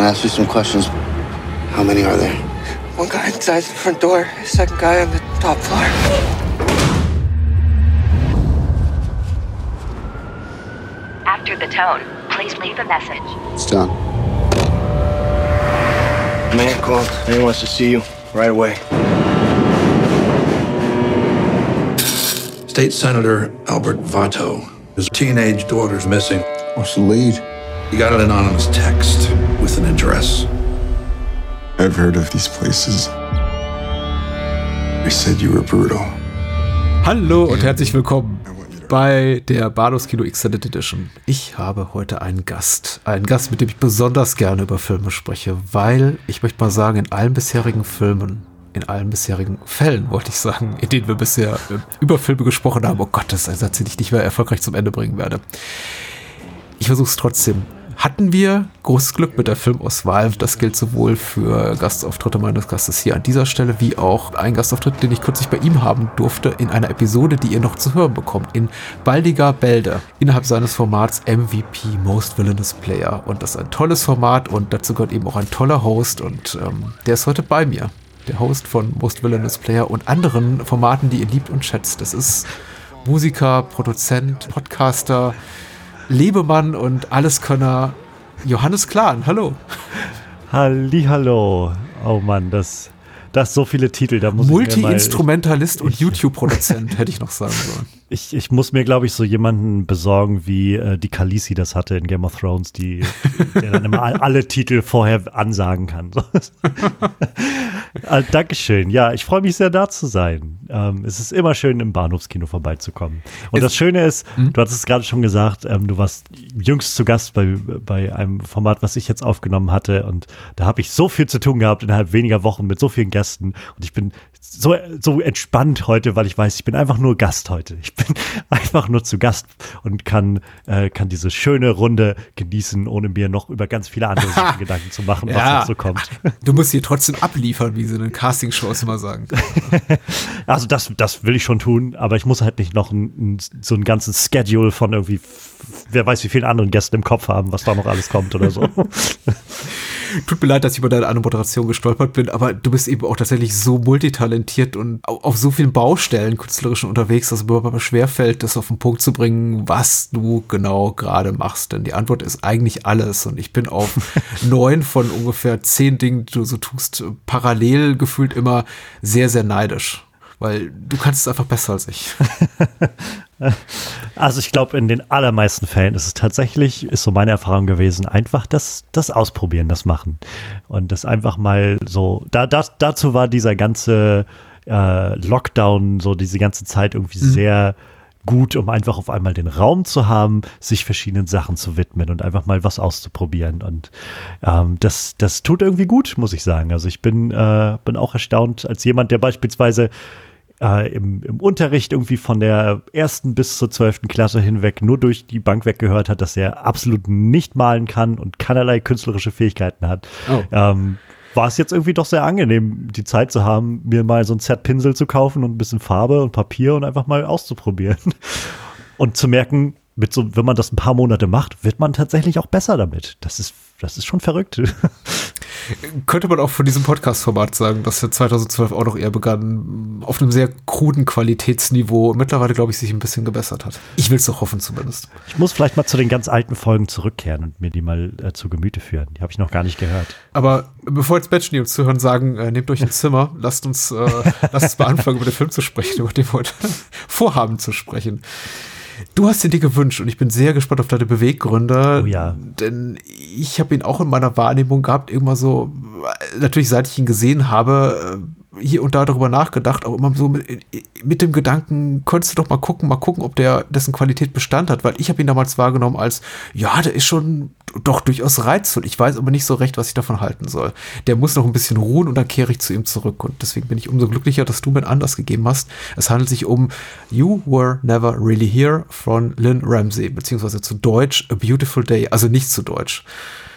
gonna ask you some questions. How many are there? One guy inside the front door, second guy on the top floor. After the tone, please leave a message. It's done. Man called. He wants to see you right away. State Senator Albert Vato. His teenage daughter's missing. What's the lead? He got an anonymous text address. I've heard of these places. They said you were brutal. Hallo und herzlich willkommen bei der Bados Kino Extended Edition. Ich habe heute einen Gast. Einen Gast, mit dem ich besonders gerne über Filme spreche, weil ich möchte mal sagen, in allen bisherigen Filmen, in allen bisherigen Fällen, wollte ich sagen, in denen wir bisher über Filme gesprochen haben, oh Gott, das ist ein Satz, den ich nicht mehr erfolgreich zum Ende bringen werde. Ich versuche es trotzdem hatten wir großes Glück mit der Filmauswahl. Das gilt sowohl für Gastauftritte meines Gastes hier an dieser Stelle, wie auch ein Gastauftritt, den ich kürzlich bei ihm haben durfte, in einer Episode, die ihr noch zu hören bekommt, in Baldiger Bälde, innerhalb seines Formats MVP Most Villainous Player. Und das ist ein tolles Format und dazu gehört eben auch ein toller Host und ähm, der ist heute bei mir. Der Host von Most Villainous Player und anderen Formaten, die ihr liebt und schätzt. Das ist Musiker, Produzent, Podcaster, Lebemann und Alleskönner Johannes Klahn. Hallo. Hallo. Oh Mann, das, das so viele Titel. Da muss Multi-Instrumentalist und YouTube-Produzent, hätte ich noch sagen sollen. Ich, ich muss mir, glaube ich, so jemanden besorgen, wie äh, die Khaleesi das hatte in Game of Thrones, die der dann immer alle Titel vorher ansagen kann. äh, Dankeschön. Ja, ich freue mich sehr, da zu sein. Ähm, es ist immer schön, im Bahnhofskino vorbeizukommen. Und ist, das Schöne ist, hm? du hattest es gerade schon gesagt, ähm, du warst jüngst zu Gast bei, bei einem Format, was ich jetzt aufgenommen hatte. Und da habe ich so viel zu tun gehabt innerhalb weniger Wochen mit so vielen Gästen. Und ich bin so, so entspannt heute, weil ich weiß, ich bin einfach nur Gast heute. Ich bin einfach nur zu Gast und kann, äh, kann diese schöne Runde genießen, ohne mir noch über ganz viele andere Sachen Gedanken zu machen, was ja, noch so kommt. Du musst hier trotzdem abliefern, wie sie in den Castingshows immer sagen. also das, das will ich schon tun, aber ich muss halt nicht noch ein, so einen ganzen Schedule von irgendwie, wer weiß wie vielen anderen Gästen im Kopf haben, was da noch alles kommt oder so. Tut mir leid, dass ich über deine Moderation gestolpert bin, aber du bist eben auch tatsächlich so multitalentiert und auf so vielen Baustellen künstlerischen unterwegs, dass es mir aber schwerfällt, das auf den Punkt zu bringen, was du genau gerade machst. Denn die Antwort ist eigentlich alles. Und ich bin auf neun von ungefähr zehn Dingen, die du so tust, parallel gefühlt immer sehr, sehr neidisch weil du kannst es einfach besser als ich. Also ich glaube, in den allermeisten Fällen ist es tatsächlich, ist so meine Erfahrung gewesen, einfach das, das Ausprobieren, das Machen. Und das einfach mal so, da, das, dazu war dieser ganze äh, Lockdown, so diese ganze Zeit irgendwie mhm. sehr gut, um einfach auf einmal den Raum zu haben, sich verschiedenen Sachen zu widmen und einfach mal was auszuprobieren. Und ähm, das, das tut irgendwie gut, muss ich sagen. Also ich bin, äh, bin auch erstaunt als jemand, der beispielsweise äh, im, im Unterricht irgendwie von der ersten bis zur zwölften Klasse hinweg nur durch die Bank weggehört hat, dass er absolut nicht malen kann und keinerlei künstlerische Fähigkeiten hat. Oh. Ähm, war es jetzt irgendwie doch sehr angenehm, die Zeit zu haben, mir mal so ein Set Pinsel zu kaufen und ein bisschen Farbe und Papier und einfach mal auszuprobieren. Und zu merken, mit so, wenn man das ein paar Monate macht, wird man tatsächlich auch besser damit. Das ist, das ist schon verrückt. Könnte man auch von diesem Podcast-Format sagen, dass er 2012 auch noch eher begann, auf einem sehr kruden Qualitätsniveau mittlerweile, glaube ich, sich ein bisschen gebessert hat. Ich will es doch hoffen zumindest. Ich muss vielleicht mal zu den ganz alten Folgen zurückkehren und mir die mal äh, zu Gemüte führen. Die habe ich noch gar nicht gehört. Aber bevor jetzt Batchny uns zuhören sagen, äh, nehmt euch ein Zimmer, lasst uns, äh, lasst uns mal anfangen, über den Film zu sprechen, über den wir heute vorhaben zu sprechen. Du hast ihn dir gewünscht und ich bin sehr gespannt auf deine Beweggründe. Oh ja. Denn ich habe ihn auch in meiner Wahrnehmung gehabt, irgendwann so, natürlich seit ich ihn gesehen habe, hier und da darüber nachgedacht, auch immer so mit, mit, dem Gedanken, könntest du doch mal gucken, mal gucken, ob der dessen Qualität Bestand hat, weil ich habe ihn damals wahrgenommen als, ja, der ist schon doch durchaus reizvoll. Ich weiß aber nicht so recht, was ich davon halten soll. Der muss noch ein bisschen ruhen und dann kehre ich zu ihm zurück. Und deswegen bin ich umso glücklicher, dass du mir einen gegeben hast. Es handelt sich um You Were Never Really Here von Lynn Ramsey, beziehungsweise zu Deutsch A Beautiful Day, also nicht zu Deutsch.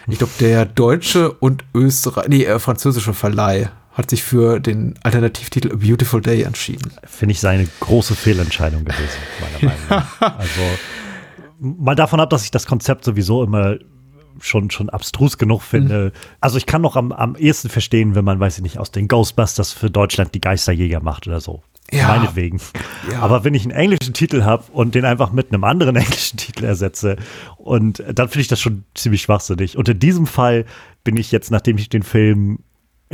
Ich glaube, der deutsche und Österreich, nee, äh, französische Verleih hat sich für den Alternativtitel A Beautiful Day entschieden. Finde ich seine große Fehlentscheidung gewesen, meiner Meinung nach. Also mal davon ab, dass ich das Konzept sowieso immer schon, schon abstrus genug finde. Mhm. Also ich kann noch am, am ehesten verstehen, wenn man, weiß ich nicht, aus den Ghostbusters für Deutschland die Geisterjäger macht oder so. Ja. Meinetwegen. Ja. Aber wenn ich einen englischen Titel habe und den einfach mit einem anderen englischen Titel ersetze, und dann finde ich das schon ziemlich schwachsinnig. Und in diesem Fall bin ich jetzt, nachdem ich den Film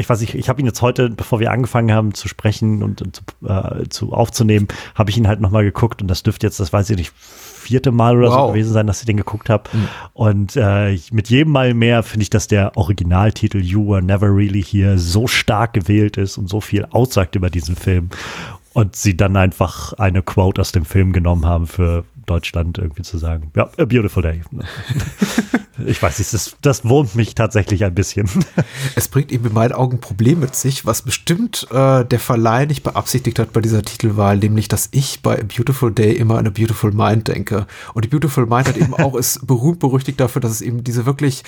ich weiß nicht, ich habe ihn jetzt heute, bevor wir angefangen haben zu sprechen und, und äh, zu aufzunehmen, habe ich ihn halt nochmal geguckt und das dürfte jetzt, das weiß ich nicht, vierte Mal oder wow. so gewesen sein, dass ich den geguckt habe. Mhm. Und äh, mit jedem Mal mehr finde ich, dass der Originaltitel You Were Never Really Here so stark gewählt ist und so viel aussagt über diesen Film. Und sie dann einfach eine Quote aus dem Film genommen haben für Deutschland irgendwie zu sagen. Ja, a beautiful day. ich weiß nicht, das, das wurmt mich tatsächlich ein bisschen. Es bringt eben in meinen Augen ein Problem mit sich, was bestimmt äh, der Verleih nicht beabsichtigt hat bei dieser Titelwahl, nämlich, dass ich bei A Beautiful Day immer an A Beautiful Mind denke. Und A Beautiful Mind hat eben auch, ist berühmt berüchtigt dafür, dass es eben diese wirklich,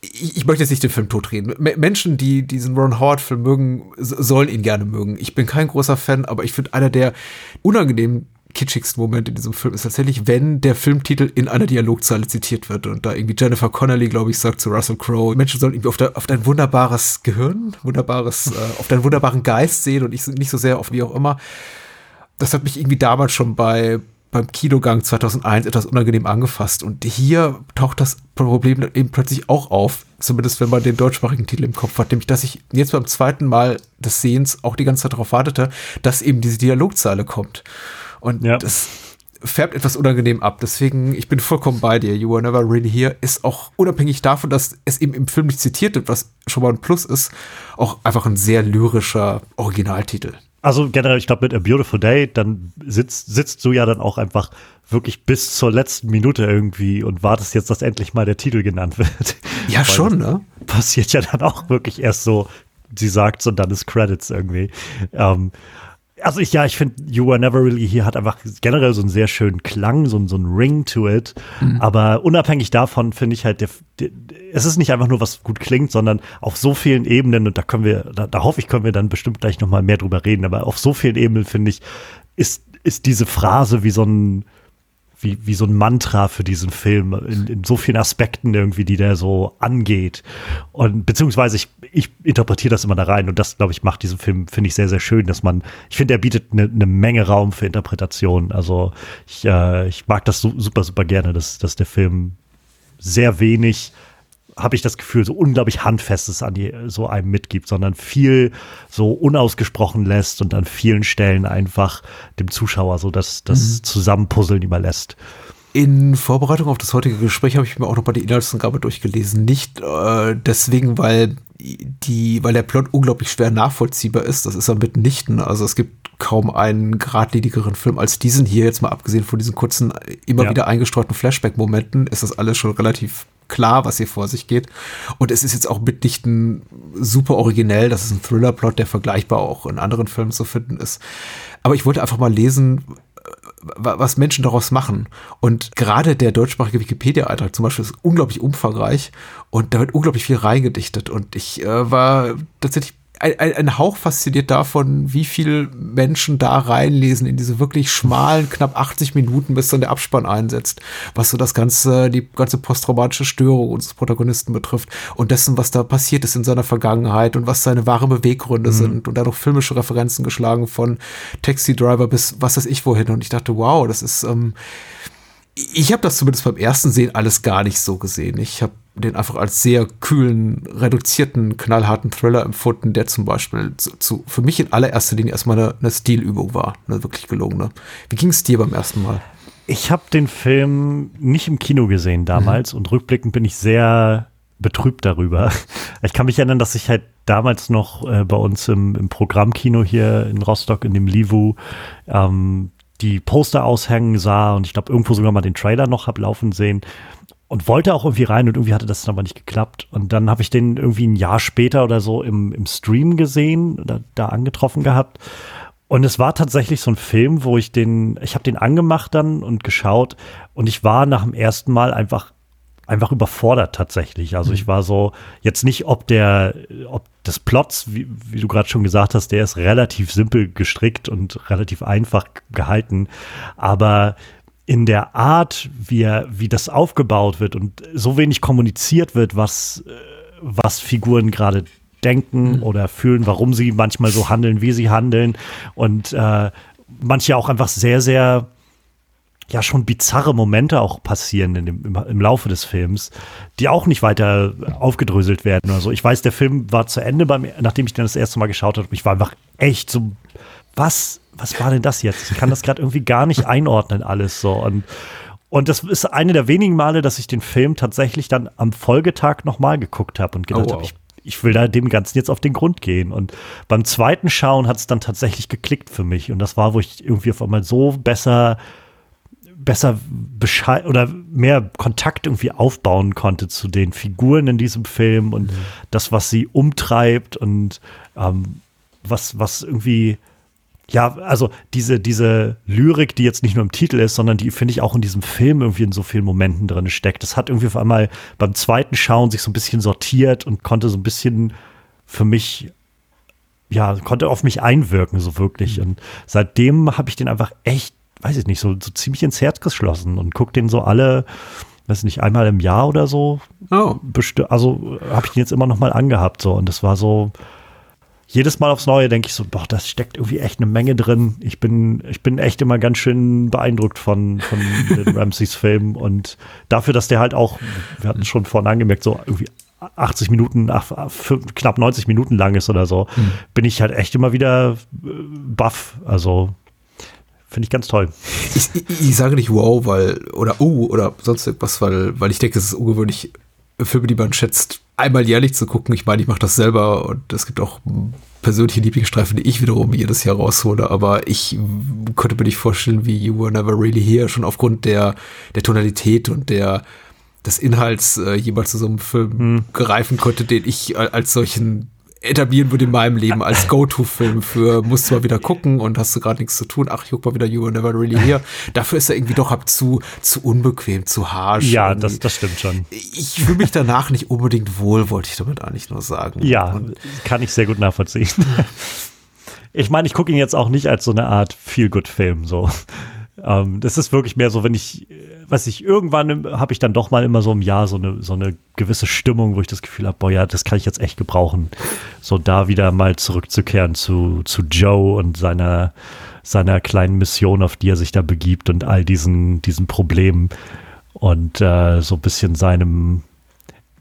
ich, ich möchte jetzt nicht den Film totreden. Menschen, die diesen Ron Howard-Film mögen, sollen ihn gerne mögen. Ich bin kein großer Fan, aber ich finde einer der unangenehmen kitschigsten Moment in diesem Film ist tatsächlich, wenn der Filmtitel in einer Dialogzeile zitiert wird und da irgendwie Jennifer Connelly, glaube ich, sagt zu Russell Crowe, Menschen sollen irgendwie auf, der, auf dein wunderbares Gehirn, wunderbares, äh, auf deinen wunderbaren Geist sehen und nicht, nicht so sehr auf wie auch immer. Das hat mich irgendwie damals schon bei beim Kinogang 2001 etwas unangenehm angefasst. Und hier taucht das Problem eben plötzlich auch auf. Zumindest wenn man den deutschsprachigen Titel im Kopf hat. Nämlich, dass ich jetzt beim zweiten Mal des Sehens auch die ganze Zeit darauf wartete, dass eben diese Dialogzeile kommt. Und ja. das färbt etwas unangenehm ab. Deswegen, ich bin vollkommen bei dir. You are never really here ist auch unabhängig davon, dass es eben im Film nicht zitiert wird, was schon mal ein Plus ist, auch einfach ein sehr lyrischer Originaltitel. Also generell, ich glaube, mit A Beautiful Day, dann sitzt, sitzt du ja dann auch einfach wirklich bis zur letzten Minute irgendwie und wartest jetzt, dass endlich mal der Titel genannt wird. Ja, schon, ne? Passiert ja dann auch wirklich erst so, sie sagt und dann ist Credits irgendwie. Ähm, also ich, ja, ich finde, You Were Never Really Here hat einfach generell so einen sehr schönen Klang, so, so einen Ring to it. Mhm. Aber unabhängig davon finde ich halt, der, der, es ist nicht einfach nur, was gut klingt, sondern auf so vielen Ebenen, und da können wir, da, da hoffe ich, können wir dann bestimmt gleich nochmal mehr drüber reden, aber auf so vielen Ebenen finde ich, ist, ist diese Phrase wie so ein, wie, wie so ein Mantra für diesen Film in, in so vielen Aspekten irgendwie, die der so angeht. Und beziehungsweise ich, ich interpretiere das immer da rein und das, glaube ich, macht diesen Film, finde ich, sehr, sehr schön, dass man, ich finde, er bietet eine ne Menge Raum für Interpretation. Also ich, äh, ich mag das so, super, super gerne, dass, dass der Film sehr wenig habe ich das Gefühl, so unglaublich Handfestes an die, so einem mitgibt, sondern viel so unausgesprochen lässt und an vielen Stellen einfach dem Zuschauer so das, das mhm. Zusammenpuzzeln überlässt. In Vorbereitung auf das heutige Gespräch habe ich mir auch noch mal die Inhaltsangabe durchgelesen. Nicht äh, deswegen, weil die, weil der Plot unglaublich schwer nachvollziehbar ist. Das ist er mitnichten. Also es gibt kaum einen geradlinigeren Film als diesen hier. Jetzt mal abgesehen von diesen kurzen, immer ja. wieder eingestreuten Flashback-Momenten, ist das alles schon relativ klar, was hier vor sich geht. Und es ist jetzt auch mitnichten super originell. Das ist ein Thriller-Plot, der vergleichbar auch in anderen Filmen zu finden ist. Aber ich wollte einfach mal lesen, was Menschen daraus machen. Und gerade der deutschsprachige Wikipedia-Eintrag zum Beispiel ist unglaublich umfangreich und da wird unglaublich viel reingedichtet. Und ich äh, war tatsächlich ein, ein, Hauch fasziniert davon, wie viel Menschen da reinlesen in diese wirklich schmalen, knapp 80 Minuten, bis dann der Abspann einsetzt, was so das ganze, die ganze posttraumatische Störung unseres Protagonisten betrifft und dessen, was da passiert ist in seiner Vergangenheit und was seine wahren Beweggründe mhm. sind und da noch filmische Referenzen geschlagen von Taxi Driver bis was weiß ich wohin und ich dachte, wow, das ist, ähm, ich habe das zumindest beim ersten Sehen alles gar nicht so gesehen. Ich habe den einfach als sehr kühlen, reduzierten, knallharten Thriller empfunden, der zum Beispiel zu, zu für mich in allererster Linie erstmal eine, eine Stilübung war, eine wirklich gelungene. Wie ging es dir beim ersten Mal? Ich habe den Film nicht im Kino gesehen damals mhm. und rückblickend bin ich sehr betrübt darüber. Ich kann mich erinnern, dass ich halt damals noch äh, bei uns im, im, Programmkino hier in Rostock in dem Livu ähm, die Poster aushängen sah und ich glaube irgendwo sogar mal den Trailer noch hab laufen sehen und wollte auch irgendwie rein und irgendwie hatte das dann aber nicht geklappt. Und dann habe ich den irgendwie ein Jahr später oder so im, im Stream gesehen, oder da angetroffen gehabt. Und es war tatsächlich so ein Film, wo ich den, ich habe den angemacht dann und geschaut und ich war nach dem ersten Mal einfach einfach überfordert tatsächlich. Also ich mhm. war so jetzt nicht, ob der, ob des Plots, wie, wie du gerade schon gesagt hast, der ist relativ simpel gestrickt und relativ einfach gehalten, aber in der Art, wie, er, wie das aufgebaut wird und so wenig kommuniziert wird, was, äh, was Figuren gerade denken oder fühlen, warum sie manchmal so handeln, wie sie handeln und äh, manche auch einfach sehr, sehr ja schon bizarre Momente auch passieren in dem, im, im, Laufe des Films, die auch nicht weiter aufgedröselt werden oder so. Ich weiß, der Film war zu Ende, beim, nachdem ich den das erste Mal geschaut habe. Ich war einfach echt so, was, was war denn das jetzt? Ich kann das gerade irgendwie gar nicht einordnen alles so und und das ist eine der wenigen Male, dass ich den Film tatsächlich dann am Folgetag nochmal geguckt habe und gedacht oh, wow. habe, ich, ich will da dem Ganzen jetzt auf den Grund gehen. Und beim zweiten Schauen hat es dann tatsächlich geklickt für mich. Und das war, wo ich irgendwie auf einmal so besser besser Bescheid oder mehr Kontakt irgendwie aufbauen konnte zu den Figuren in diesem Film und mhm. das, was sie umtreibt und ähm, was, was irgendwie, ja, also diese, diese Lyrik, die jetzt nicht nur im Titel ist, sondern die finde ich auch in diesem Film irgendwie in so vielen Momenten drin steckt. Das hat irgendwie auf einmal beim zweiten Schauen sich so ein bisschen sortiert und konnte so ein bisschen für mich ja, konnte auf mich einwirken, so wirklich. Mhm. Und seitdem habe ich den einfach echt weiß ich nicht, so, so ziemlich ins Herz geschlossen und gucke den so alle, weiß nicht, einmal im Jahr oder so. Oh. Also habe ich den jetzt immer noch mal angehabt so und das war so jedes Mal aufs Neue denke ich so, boah, das steckt irgendwie echt eine Menge drin. Ich bin, ich bin echt immer ganz schön beeindruckt von, von den Ramseys Filmen und dafür, dass der halt auch, wir hatten schon vorhin angemerkt, so irgendwie 80 Minuten, ach, knapp 90 Minuten lang ist oder so, mhm. bin ich halt echt immer wieder äh, baff. Also Finde ich ganz toll. Ich, ich, ich, sage nicht wow, weil, oder oh, oder sonst irgendwas, weil, weil ich denke, es ist ungewöhnlich, Filme, die man schätzt, einmal jährlich zu gucken. Ich meine, ich mache das selber und es gibt auch persönliche Lieblingsstreifen, die ich wiederum jedes Jahr raushole, aber ich könnte mir nicht vorstellen, wie You Were Never Really Here schon aufgrund der, der Tonalität und der, des Inhalts äh, jemals zu so einem Film hm. greifen konnte, den ich als solchen etablieren würde in meinem Leben als Go-To-Film für musst du mal wieder gucken und hast du gerade nichts zu tun. Ach, ich guck mal wieder You Were Never Really Here. Dafür ist er irgendwie doch ab zu, zu unbequem, zu harsch. Ja, das, das stimmt schon. Ich fühle mich danach nicht unbedingt wohl, wollte ich damit eigentlich nur sagen. Ja, und kann ich sehr gut nachvollziehen. ich meine, ich gucke ihn jetzt auch nicht als so eine Art Feel-Good-Film, so. Ähm, das ist wirklich mehr so, wenn ich, was ich irgendwann habe ich dann doch mal immer so im Jahr so eine, so eine gewisse Stimmung, wo ich das Gefühl habe, boah, ja, das kann ich jetzt echt gebrauchen. So da wieder mal zurückzukehren zu, zu Joe und seiner, seiner kleinen Mission, auf die er sich da begibt und all diesen, diesen Problemen und äh, so ein bisschen seinem,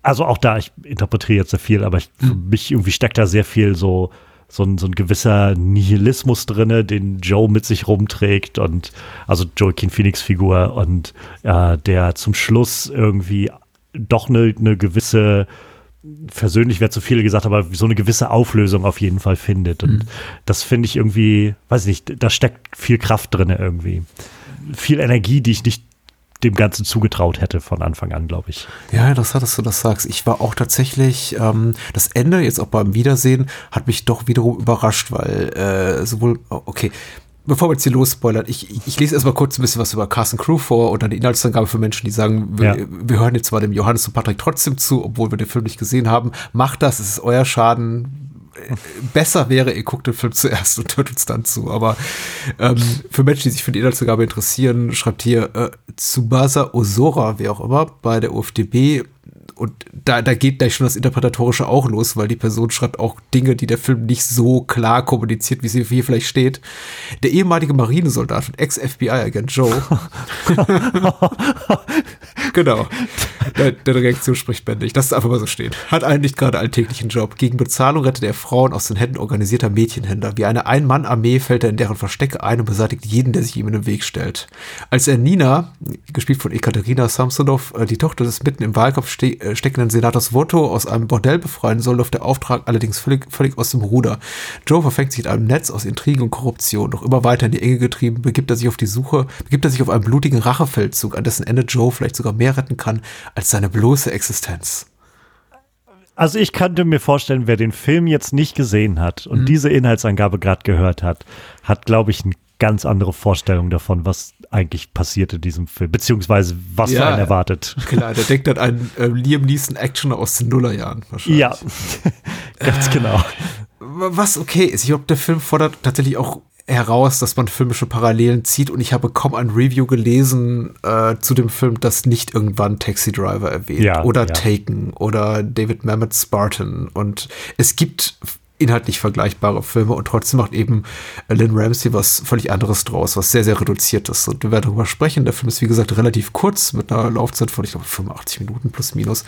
also auch da, ich interpretiere jetzt sehr viel, aber ich, für mhm. mich irgendwie steckt da sehr viel so so ein, so ein gewisser Nihilismus drinne, den Joe mit sich rumträgt und also Joaquin Phoenix Figur und äh, der zum Schluss irgendwie doch eine, eine gewisse versöhnlich wäre zu viel gesagt, aber so eine gewisse Auflösung auf jeden Fall findet. Und mhm. das finde ich irgendwie, weiß ich nicht, da steckt viel Kraft drin irgendwie. Viel Energie, die ich nicht dem Ganzen zugetraut hätte von Anfang an, glaube ich. Ja, interessant, dass du das sagst. Ich war auch tatsächlich, ähm, das Ende, jetzt auch beim Wiedersehen, hat mich doch wiederum überrascht, weil äh, sowohl, oh, okay, bevor wir jetzt hier losspoilern, ich, ich lese erstmal kurz ein bisschen was über Carson Crew vor und dann die Inhaltsangabe für Menschen, die sagen, wir, ja. wir hören jetzt mal dem Johannes und Patrick trotzdem zu, obwohl wir den Film nicht gesehen haben. Macht das, es ist euer Schaden besser wäre, ihr guckt den Film zuerst und hört uns dann zu. Aber ähm, für Menschen, die sich für die Inhaltsangabe interessieren, schreibt hier äh, Tsubasa Osora, wer auch immer, bei der UFDB und da, da geht gleich schon das Interpretatorische auch los, weil die Person schreibt auch Dinge, die der Film nicht so klar kommuniziert, wie sie hier vielleicht steht. Der ehemalige Marinesoldat und Ex-FBI-Agent Joe. genau. Der, der Reaktion spricht bändig. Das ist einfach mal so steht. Hat einen nicht gerade alltäglichen Job. Gegen Bezahlung rettet er Frauen aus den Händen organisierter Mädchenhändler. Wie eine Ein-Mann-Armee fällt er in deren Verstecke ein und beseitigt jeden, der sich ihm in den Weg stellt. Als er Nina, gespielt von Ekaterina Samsonov, äh, die Tochter des mitten im Wahlkampf ste äh, steckenden Senators Voto aus einem Bordell befreien soll, läuft der Auftrag allerdings völlig, völlig aus dem Ruder. Joe verfängt sich in einem Netz aus Intrigen und Korruption. Doch immer weiter in die Enge getrieben, begibt er sich auf die Suche, begibt er sich auf einen blutigen Rachefeldzug, an dessen Ende Joe vielleicht sogar mehr retten kann als seine bloße Existenz. Also ich könnte mir vorstellen, wer den Film jetzt nicht gesehen hat und mhm. diese Inhaltsangabe gerade gehört hat, hat, glaube ich, eine ganz andere Vorstellung davon, was eigentlich passiert in diesem Film, beziehungsweise was ja, einen erwartet. Klar, der denkt an einen äh, Liam Neeson Actioner aus den Nullerjahren wahrscheinlich. Ja, ganz genau. Was okay ist. Ich glaube, der Film fordert tatsächlich auch heraus, dass man filmische Parallelen zieht und ich habe kaum ein Review gelesen äh, zu dem Film, das nicht irgendwann Taxi Driver erwähnt Ja, oder ja. Taken oder David Mamet Spartan und es gibt inhaltlich vergleichbare Filme und trotzdem macht eben Lynn Ramsey was völlig anderes draus, was sehr, sehr reduziert ist. Und wir werden darüber sprechen. Der Film ist, wie gesagt, relativ kurz mit einer Laufzeit von, ich glaube, 85 Minuten plus minus.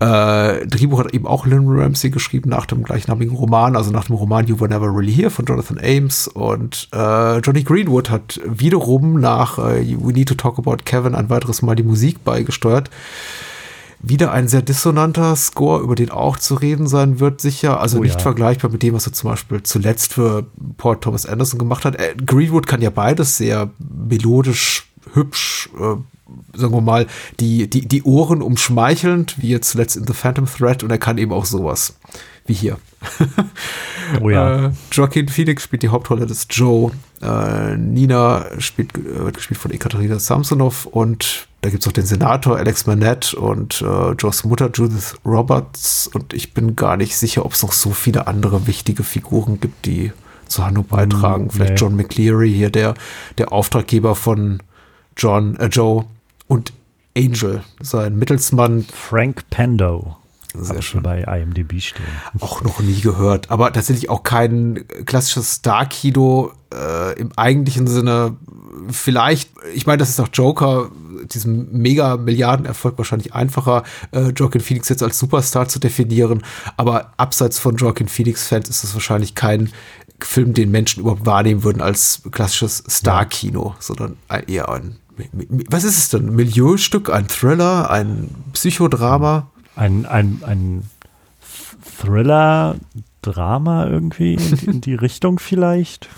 Äh, Drehbuch hat eben auch Lynn Ramsey geschrieben nach dem gleichnamigen Roman, also nach dem Roman You Were Never Really Here von Jonathan Ames. Und äh, Johnny Greenwood hat wiederum nach äh, We Need to Talk About Kevin ein weiteres Mal die Musik beigesteuert. Wieder ein sehr dissonanter Score, über den auch zu reden sein wird, sicher. Also Oh nicht ja. vergleichbar mit dem, was er zum Beispiel zuletzt für Paul Thomas Anderson gemacht hat. Äh, Greenwood kann ja beides sehr melodisch, hübsch, äh, sagen wir mal, die, die, die Ohren umschmeichelnd, wie jetzt zuletzt in The Phantom Thread. Und er kann eben auch sowas, wie hier. Oh ja. Äh, Joaquin Phoenix spielt die Hauptrolle des Joe. Äh, Nina spielt, äh, wird gespielt von Ekaterina Samsonov und da gibt es auch den Senator Alex Manette und äh, Joes Mutter Judith Roberts und ich bin gar nicht sicher, ob es noch so viele andere wichtige Figuren gibt, die zur Handlung beitragen. Vielleicht nee. John McCleary hier, der, der Auftraggeber von John, äh, Joe und Angel, sein Mittelsmann, Frank Pando. Sehr schön. bei IMDb stehen. auch noch nie gehört, aber tatsächlich auch kein klassisches Star-Kino äh, im eigentlichen Sinne. Vielleicht, ich meine, das ist auch Joker, diesem mega Milliardenerfolg wahrscheinlich einfacher, äh, Joaquin Phoenix jetzt als Superstar zu definieren, aber abseits von Joaquin Phoenix-Fans ist es wahrscheinlich kein Film, den Menschen überhaupt wahrnehmen würden als klassisches Star-Kino, sondern ein- eher ein, was ist es denn? Milieustück, ein Thriller, ein Psychodrama? Ein, ein, ein Thriller, Drama irgendwie in, in die Richtung vielleicht.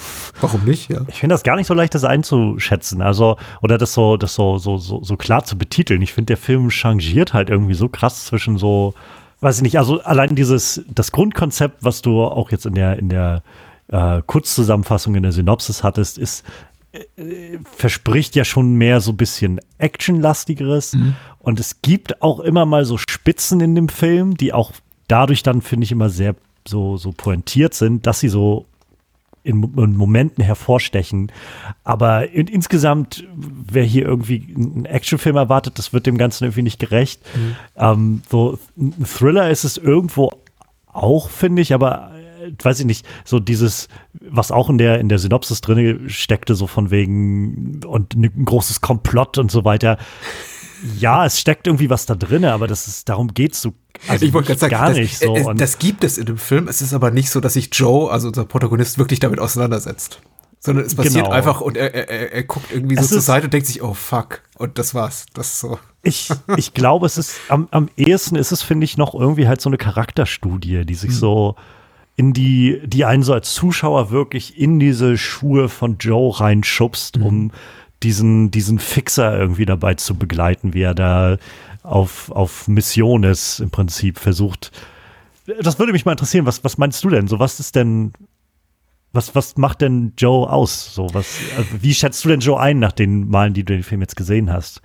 Warum nicht? Ja. Ich finde das gar nicht so leicht, das einzuschätzen. Also, oder das so, das so, so, so, so klar zu betiteln. Ich finde, der Film changiert halt irgendwie so krass zwischen so, weiß ich nicht, also allein dieses, das Grundkonzept, was du auch jetzt in der, in der äh, Kurzzusammenfassung in der Synopsis hattest, ist, äh, verspricht ja schon mehr so ein bisschen Actionlastigeres. Und es gibt auch immer mal so Spitzen in dem Film, die auch dadurch dann, finde ich, immer sehr so, so pointiert sind, dass sie so in, in Momenten hervorstechen. Aber in, insgesamt, wer hier irgendwie einen Actionfilm erwartet, das wird dem Ganzen irgendwie nicht gerecht. Ähm, so ein Thriller ist es irgendwo auch, finde ich, aber äh, weiß ich nicht, so dieses, was auch in der, in der Synopsis drin steckte, so von wegen und ein großes Komplott und so weiter. Ja, es steckt irgendwie was da drin, aber das ist, darum geht's so. Also ich wollte gerade sagen, gar das, nicht so. äh, Und- das gibt es in dem Film. Es ist aber nicht so, dass sich Joe, also unser Protagonist, wirklich damit auseinandersetzt. Sondern es passiert Genau. einfach und er, er, er, er guckt irgendwie so Es zur ist- Seite und denkt sich, oh fuck. Und das war's. Das ist so. Ich, ich glaube, es ist am, am ehesten ist es, finde ich, noch irgendwie halt so eine Charakterstudie, die sich so in die, die einen so als Zuschauer wirklich in diese Schuhe von Joe reinschubst, um diesen, diesen Fixer irgendwie dabei zu begleiten, wie er da auf, auf Mission ist, im Prinzip versucht. Das würde mich mal interessieren, was, was meinst du denn? So, was ist denn, was, was macht denn Joe aus? So, was, also wie schätzt du denn Joe ein nach den Malen, die du den Film jetzt gesehen hast?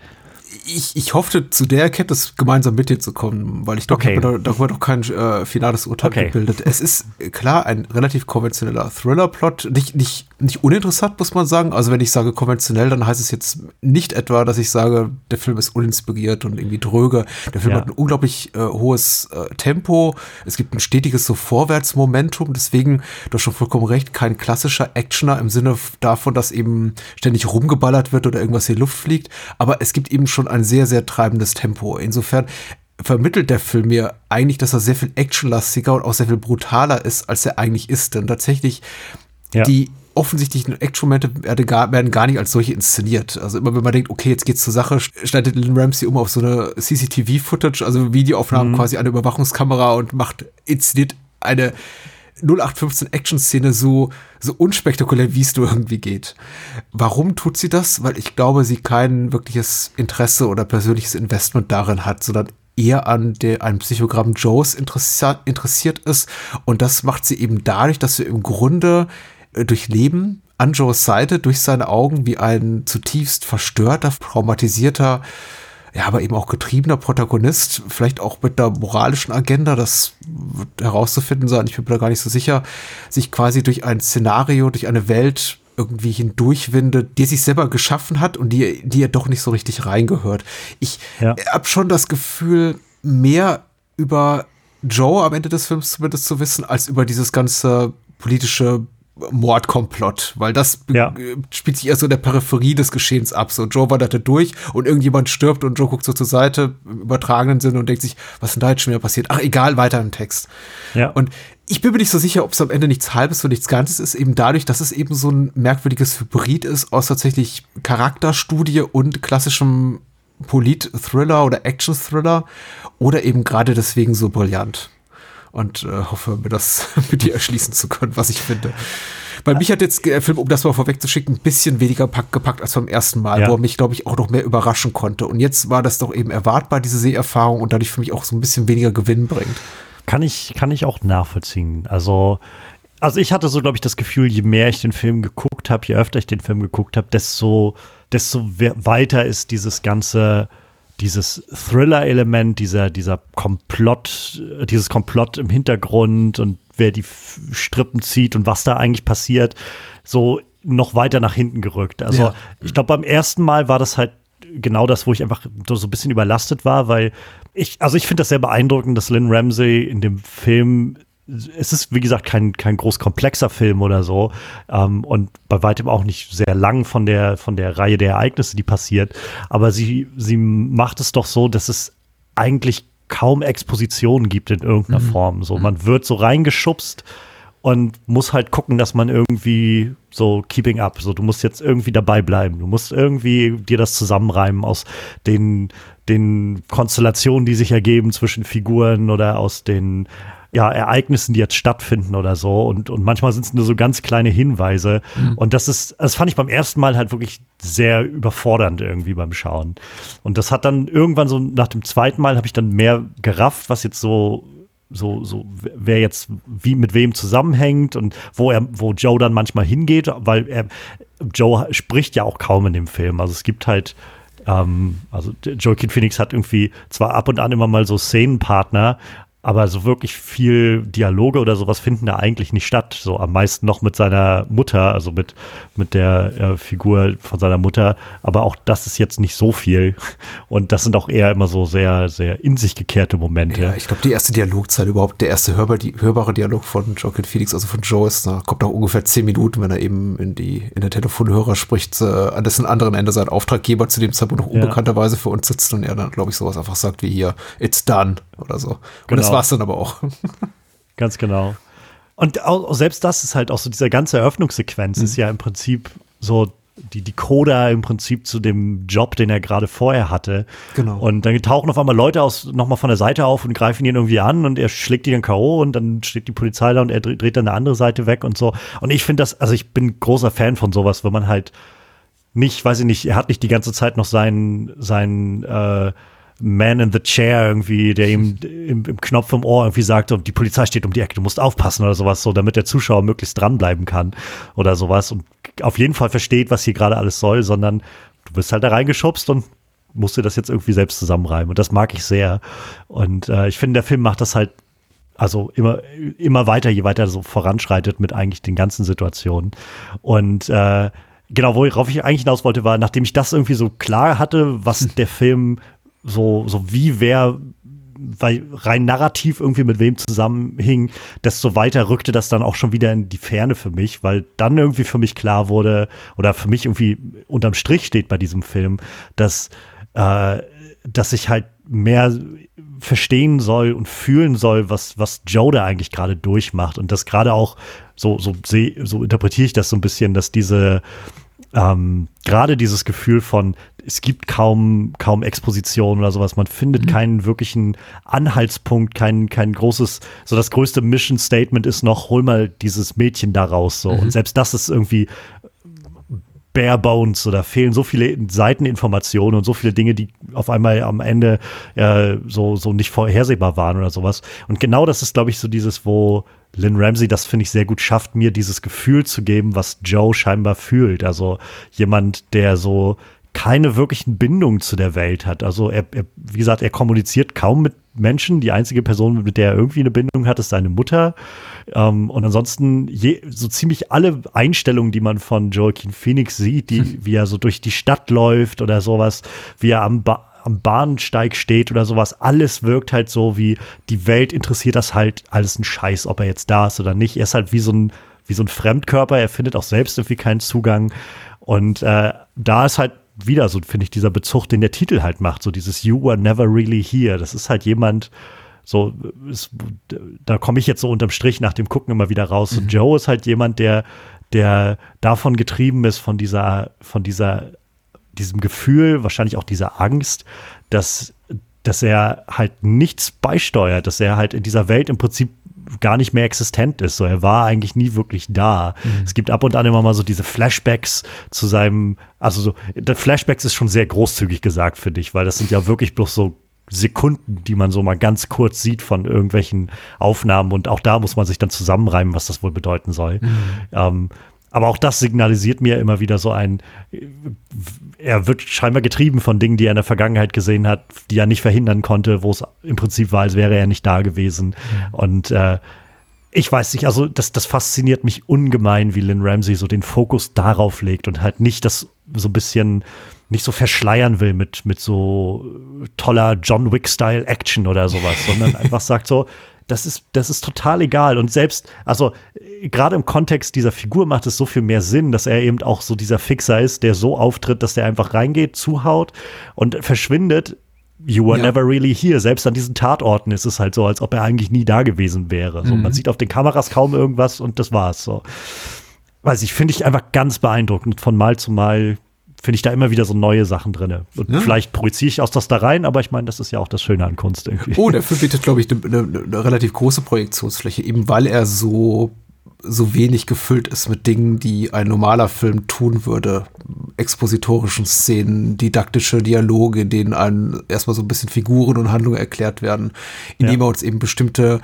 Ich, ich hoffte, zu der Erkenntnis gemeinsam mit dir zu kommen, weil ich glaube, Okay. ich habe darüber noch kein äh, finales Urteil Okay. gebildet. Es ist äh, klar ein relativ konventioneller Thriller-Plot. Nicht, nicht, nicht uninteressant, muss man sagen. Also, wenn ich sage konventionell, dann heißt es jetzt nicht etwa, dass ich sage, der Film ist uninspiriert und irgendwie dröge. Der Film Ja. hat ein unglaublich äh, hohes äh, Tempo. Es gibt ein stetiges so Vorwärtsmomentum. Deswegen, du hast schon vollkommen recht, kein klassischer Actioner im Sinne davon, dass eben ständig rumgeballert wird oder irgendwas in die Luft fliegt. Aber es gibt eben schon ein sehr, sehr treibendes Tempo. Insofern vermittelt der Film mir eigentlich, dass er sehr viel actionlastiger und auch sehr viel brutaler ist, als er eigentlich ist. Denn tatsächlich Ja. die offensichtlichen Action-Momente werden gar, nicht als solche inszeniert. Also immer wenn man denkt, okay, jetzt geht's zur Sache, schneidet Lynn Ramsey um auf so eine CCTV-Footage, also Videoaufnahmen quasi eine Überwachungskamera und macht, inszeniert eine 0815 Action-Szene so, so unspektakulär, wie es nur irgendwie geht. Warum tut sie das? Weil ich glaube, sie kein wirkliches Interesse oder persönliches Investment darin hat, sondern eher an der, einem Psychogramm Joes interessiert, ist. Und das macht sie eben dadurch, dass wir im Grunde äh, durchleben, an Joes Seite, durch seine Augen, wie ein zutiefst verstörter, traumatisierter ja, aber eben auch getriebener Protagonist, vielleicht auch mit einer moralischen Agenda, das wird herauszufinden sein, ich bin mir da gar nicht so sicher, sich quasi durch ein Szenario, durch eine Welt irgendwie hindurchwindet, die er sich selber geschaffen hat und die, die er doch nicht so richtig reingehört. Ich Ja. habe schon das Gefühl, mehr über Joe am Ende des Films zumindest zu wissen, als über dieses ganze politische Mordkomplott, weil das Ja. äh, spielt sich eher so in der Peripherie des Geschehens ab. So, Joe wanderte durch und irgendjemand stirbt und Joe guckt so zur Seite im übertragenen Sinne und denkt sich, was ist denn da jetzt schon wieder passiert? Ach, egal, weiter im Text. Ja. Und ich bin mir nicht so sicher, ob es am Ende nichts Halbes und nichts Ganzes ist, eben dadurch, dass es eben so ein merkwürdiges Hybrid ist aus tatsächlich Charakterstudie und klassischem Polit-Thriller oder Action-Thriller oder eben gerade deswegen so brillant. Und äh, hoffe, mir das mit dir erschließen zu können, was ich finde. Bei mich hat jetzt der Film, um das mal vorwegzuschicken, ein bisschen weniger pack, gepackt als beim ersten Mal, Ja. wo er mich, glaube ich, auch noch mehr überraschen konnte. Und jetzt war das doch eben erwartbar, diese Seherfahrung und dadurch für mich auch so ein bisschen weniger Gewinn bringt. Kann ich, kann ich auch nachvollziehen. Also, also ich hatte so, glaube ich, das Gefühl, je mehr ich den Film geguckt habe, je öfter ich den Film geguckt habe, desto, desto we- weiter ist dieses ganze, dieses Thriller-Element, dieser, dieser Komplott, dieses Komplott im Hintergrund und wer die Strippen zieht und was da eigentlich passiert, so noch weiter nach hinten gerückt. Also Ja. ich glaube, beim ersten Mal war das halt genau das, wo ich einfach so so ein bisschen überlastet war, weil ich, also ich finde das sehr beeindruckend, dass Lynn Ramsey in dem Film, es ist wie gesagt kein, kein groß komplexer Film oder so ähm, und bei weitem auch nicht sehr lang von der, von der Reihe der Ereignisse, die passiert, aber sie, sie macht es doch so, dass es eigentlich kaum Expositionen gibt in irgendeiner Form. So, man wird so reingeschubst und muss halt gucken, dass man irgendwie so keeping up, so du musst jetzt irgendwie dabei bleiben, du musst irgendwie dir das zusammenreimen aus den den Konstellationen, die sich ergeben zwischen Figuren oder aus den ja, Ereignissen, die jetzt stattfinden oder so. Und, und manchmal sind es nur so ganz kleine Hinweise. Und das ist, das fand ich beim ersten Mal halt wirklich sehr überfordernd irgendwie beim Schauen. Und das hat dann irgendwann so nach dem zweiten Mal habe ich dann mehr gerafft, was jetzt so so, so, wer jetzt wie mit wem zusammenhängt und wo er, wo Joe dann manchmal hingeht, weil er, Joe spricht ja auch kaum in dem Film. Also es gibt halt, ähm, also Joaquin Phoenix hat irgendwie zwar ab und an immer mal so Szenenpartner, aber so wirklich viel Dialoge oder sowas finden da eigentlich nicht statt. So am meisten noch mit seiner Mutter, also mit, mit der äh, Figur von seiner Mutter. Aber auch das ist jetzt nicht so viel. Und das sind auch eher immer so sehr, sehr in sich gekehrte Momente. Ja, ich glaube, die erste Dialogzeit überhaupt, der erste hörbar, die, hörbare Dialog von Joaquin Phoenix, also von Joe, ist, da kommt nach ungefähr zehn Minuten, wenn er eben in die in der Telefonhörer spricht, äh, an dessen anderen Ende sein Auftraggeber zu dem Zeitpunkt noch Ja. unbekannterweise für uns sitzt und er dann, glaube ich, sowas einfach sagt wie hier, it's done oder so. Genau. War's dann aber auch. Ganz genau. Und auch, selbst das ist halt auch so, dieser ganze Eröffnungssequenz ist ja im Prinzip so die, die Coda im Prinzip zu dem Job, den er gerade vorher hatte. Genau. Und dann tauchen auf einmal Leute aus nochmal von der Seite auf und greifen ihn irgendwie an und er schlägt die dann K.O. und dann steht die Polizei da und er dreht, dreht dann eine andere Seite weg und so. Und ich finde das, also ich bin großer Fan von sowas, wenn man halt nicht, weiß ich nicht, er hat nicht die ganze Zeit noch seinen, seinen äh, Man in the Chair irgendwie, der ihm im, im Knopf im Ohr irgendwie sagt, die Polizei steht um die Ecke, du musst aufpassen oder sowas, so, damit der Zuschauer möglichst dranbleiben kann oder sowas und auf jeden Fall versteht, was hier gerade alles soll, sondern du bist halt da reingeschubst und musst dir das jetzt irgendwie selbst zusammenreimen und das mag ich sehr und äh, ich finde, der Film macht das halt also immer, immer weiter, je weiter er so voranschreitet mit eigentlich den ganzen Situationen. Und äh, genau, worauf ich eigentlich hinaus wollte, war, nachdem ich das irgendwie so klar hatte, was der Film so, so wie wer weil rein narrativ irgendwie mit wem zusammenhing, desto weiter rückte das dann auch schon wieder in die Ferne für mich, weil dann irgendwie für mich klar wurde oder für mich irgendwie unterm Strich steht bei diesem Film, dass, äh, dass ich halt mehr verstehen soll und fühlen soll, was, was Joe da eigentlich gerade durchmacht. Und das gerade auch, so, so, seh, so interpretiere ich das so ein bisschen, dass diese, ähm, gerade dieses Gefühl von, es gibt kaum, kaum Exposition oder sowas, man findet keinen wirklichen Anhaltspunkt, kein, kein großes, so das größte Mission Statement ist noch, hol mal dieses Mädchen da raus, so. Und selbst das ist irgendwie bare bones oder fehlen so viele Seiteninformationen und so viele Dinge, die auf einmal am Ende äh, so, so nicht vorhersehbar waren oder sowas. Und genau das ist, glaube ich, so dieses, wo Lynn Ramsey das, finde ich, sehr gut schafft, mir dieses Gefühl zu geben, was Joe scheinbar fühlt. Also jemand, der so keine wirklichen Bindungen zu der Welt hat. Also er, er, wie gesagt, er kommuniziert kaum mit Menschen. Die einzige Person, mit der er irgendwie eine Bindung hat, ist seine Mutter. Ähm, und ansonsten je, so ziemlich alle Einstellungen, die man von Joaquin Phoenix sieht, die, wie er so durch die Stadt läuft oder sowas, wie er am ba am Bahnsteig steht oder sowas, alles wirkt halt so wie, die Welt interessiert das halt alles ein Scheiß, ob er jetzt da ist oder nicht. Er ist halt wie so ein, wie so ein Fremdkörper, er findet auch selbst irgendwie keinen Zugang. Und äh, da ist halt wieder so, finde ich, dieser Bezug, den der Titel halt macht, so dieses You were never really here. Das ist halt jemand, so, ist, da komme ich jetzt so unterm Strich nach dem Gucken immer wieder raus. Mhm. Und Joe ist halt jemand, der, der davon getrieben ist, von dieser, von dieser, diesem Gefühl, wahrscheinlich auch dieser Angst, dass, dass er halt nichts beisteuert, dass er halt in dieser Welt im Prinzip gar nicht mehr existent ist. So, er war eigentlich nie wirklich da. Mhm. Es gibt ab und an immer mal so diese Flashbacks zu seinem, also so, Flashbacks ist schon sehr großzügig gesagt für dich, weil das sind ja wirklich bloß so Sekunden, die man so mal ganz kurz sieht von irgendwelchen Aufnahmen und auch da muss man sich dann zusammenreimen, was das wohl bedeuten soll. Mhm. Ähm, aber auch das signalisiert mir immer wieder so ein, er wird scheinbar getrieben von Dingen, die er in der Vergangenheit gesehen hat, die er nicht verhindern konnte, wo es im Prinzip war, als wäre er nicht da gewesen. Mhm. Und äh, ich weiß nicht, also das, das fasziniert mich ungemein, wie Lynn Ramsey so den Fokus darauf legt und halt nicht das so ein bisschen nicht so verschleiern will mit, mit so toller John Wick-Style Action oder sowas, sondern einfach sagt so, das ist, das ist total egal. Und selbst, also gerade im Kontext dieser Figur macht es so viel mehr Sinn, dass er eben auch so dieser Fixer ist, der so auftritt, dass der einfach reingeht, zuhaut und verschwindet. You were ja. never really here. Selbst an diesen Tatorten ist es halt so, als ob er eigentlich nie da gewesen wäre. So, mhm. Man sieht auf den Kameras kaum irgendwas und das war's. So. Weiß ich, finde ich einfach ganz beeindruckend. Von Mal zu Mal finde ich da immer wieder so neue Sachen drin. Und ja. vielleicht projiziere ich aus das da rein, aber ich meine, das ist ja auch das Schöne an Kunst irgendwie. Oh, der Film bietet, glaube ich, eine, eine, eine relativ große Projektionsfläche, eben weil er so so wenig gefüllt ist mit Dingen, die ein normaler Film tun würde. Expositorischen Szenen, didaktische Dialoge, in denen einem erstmal so ein bisschen Figuren und Handlungen erklärt werden, indem ja. er uns eben bestimmte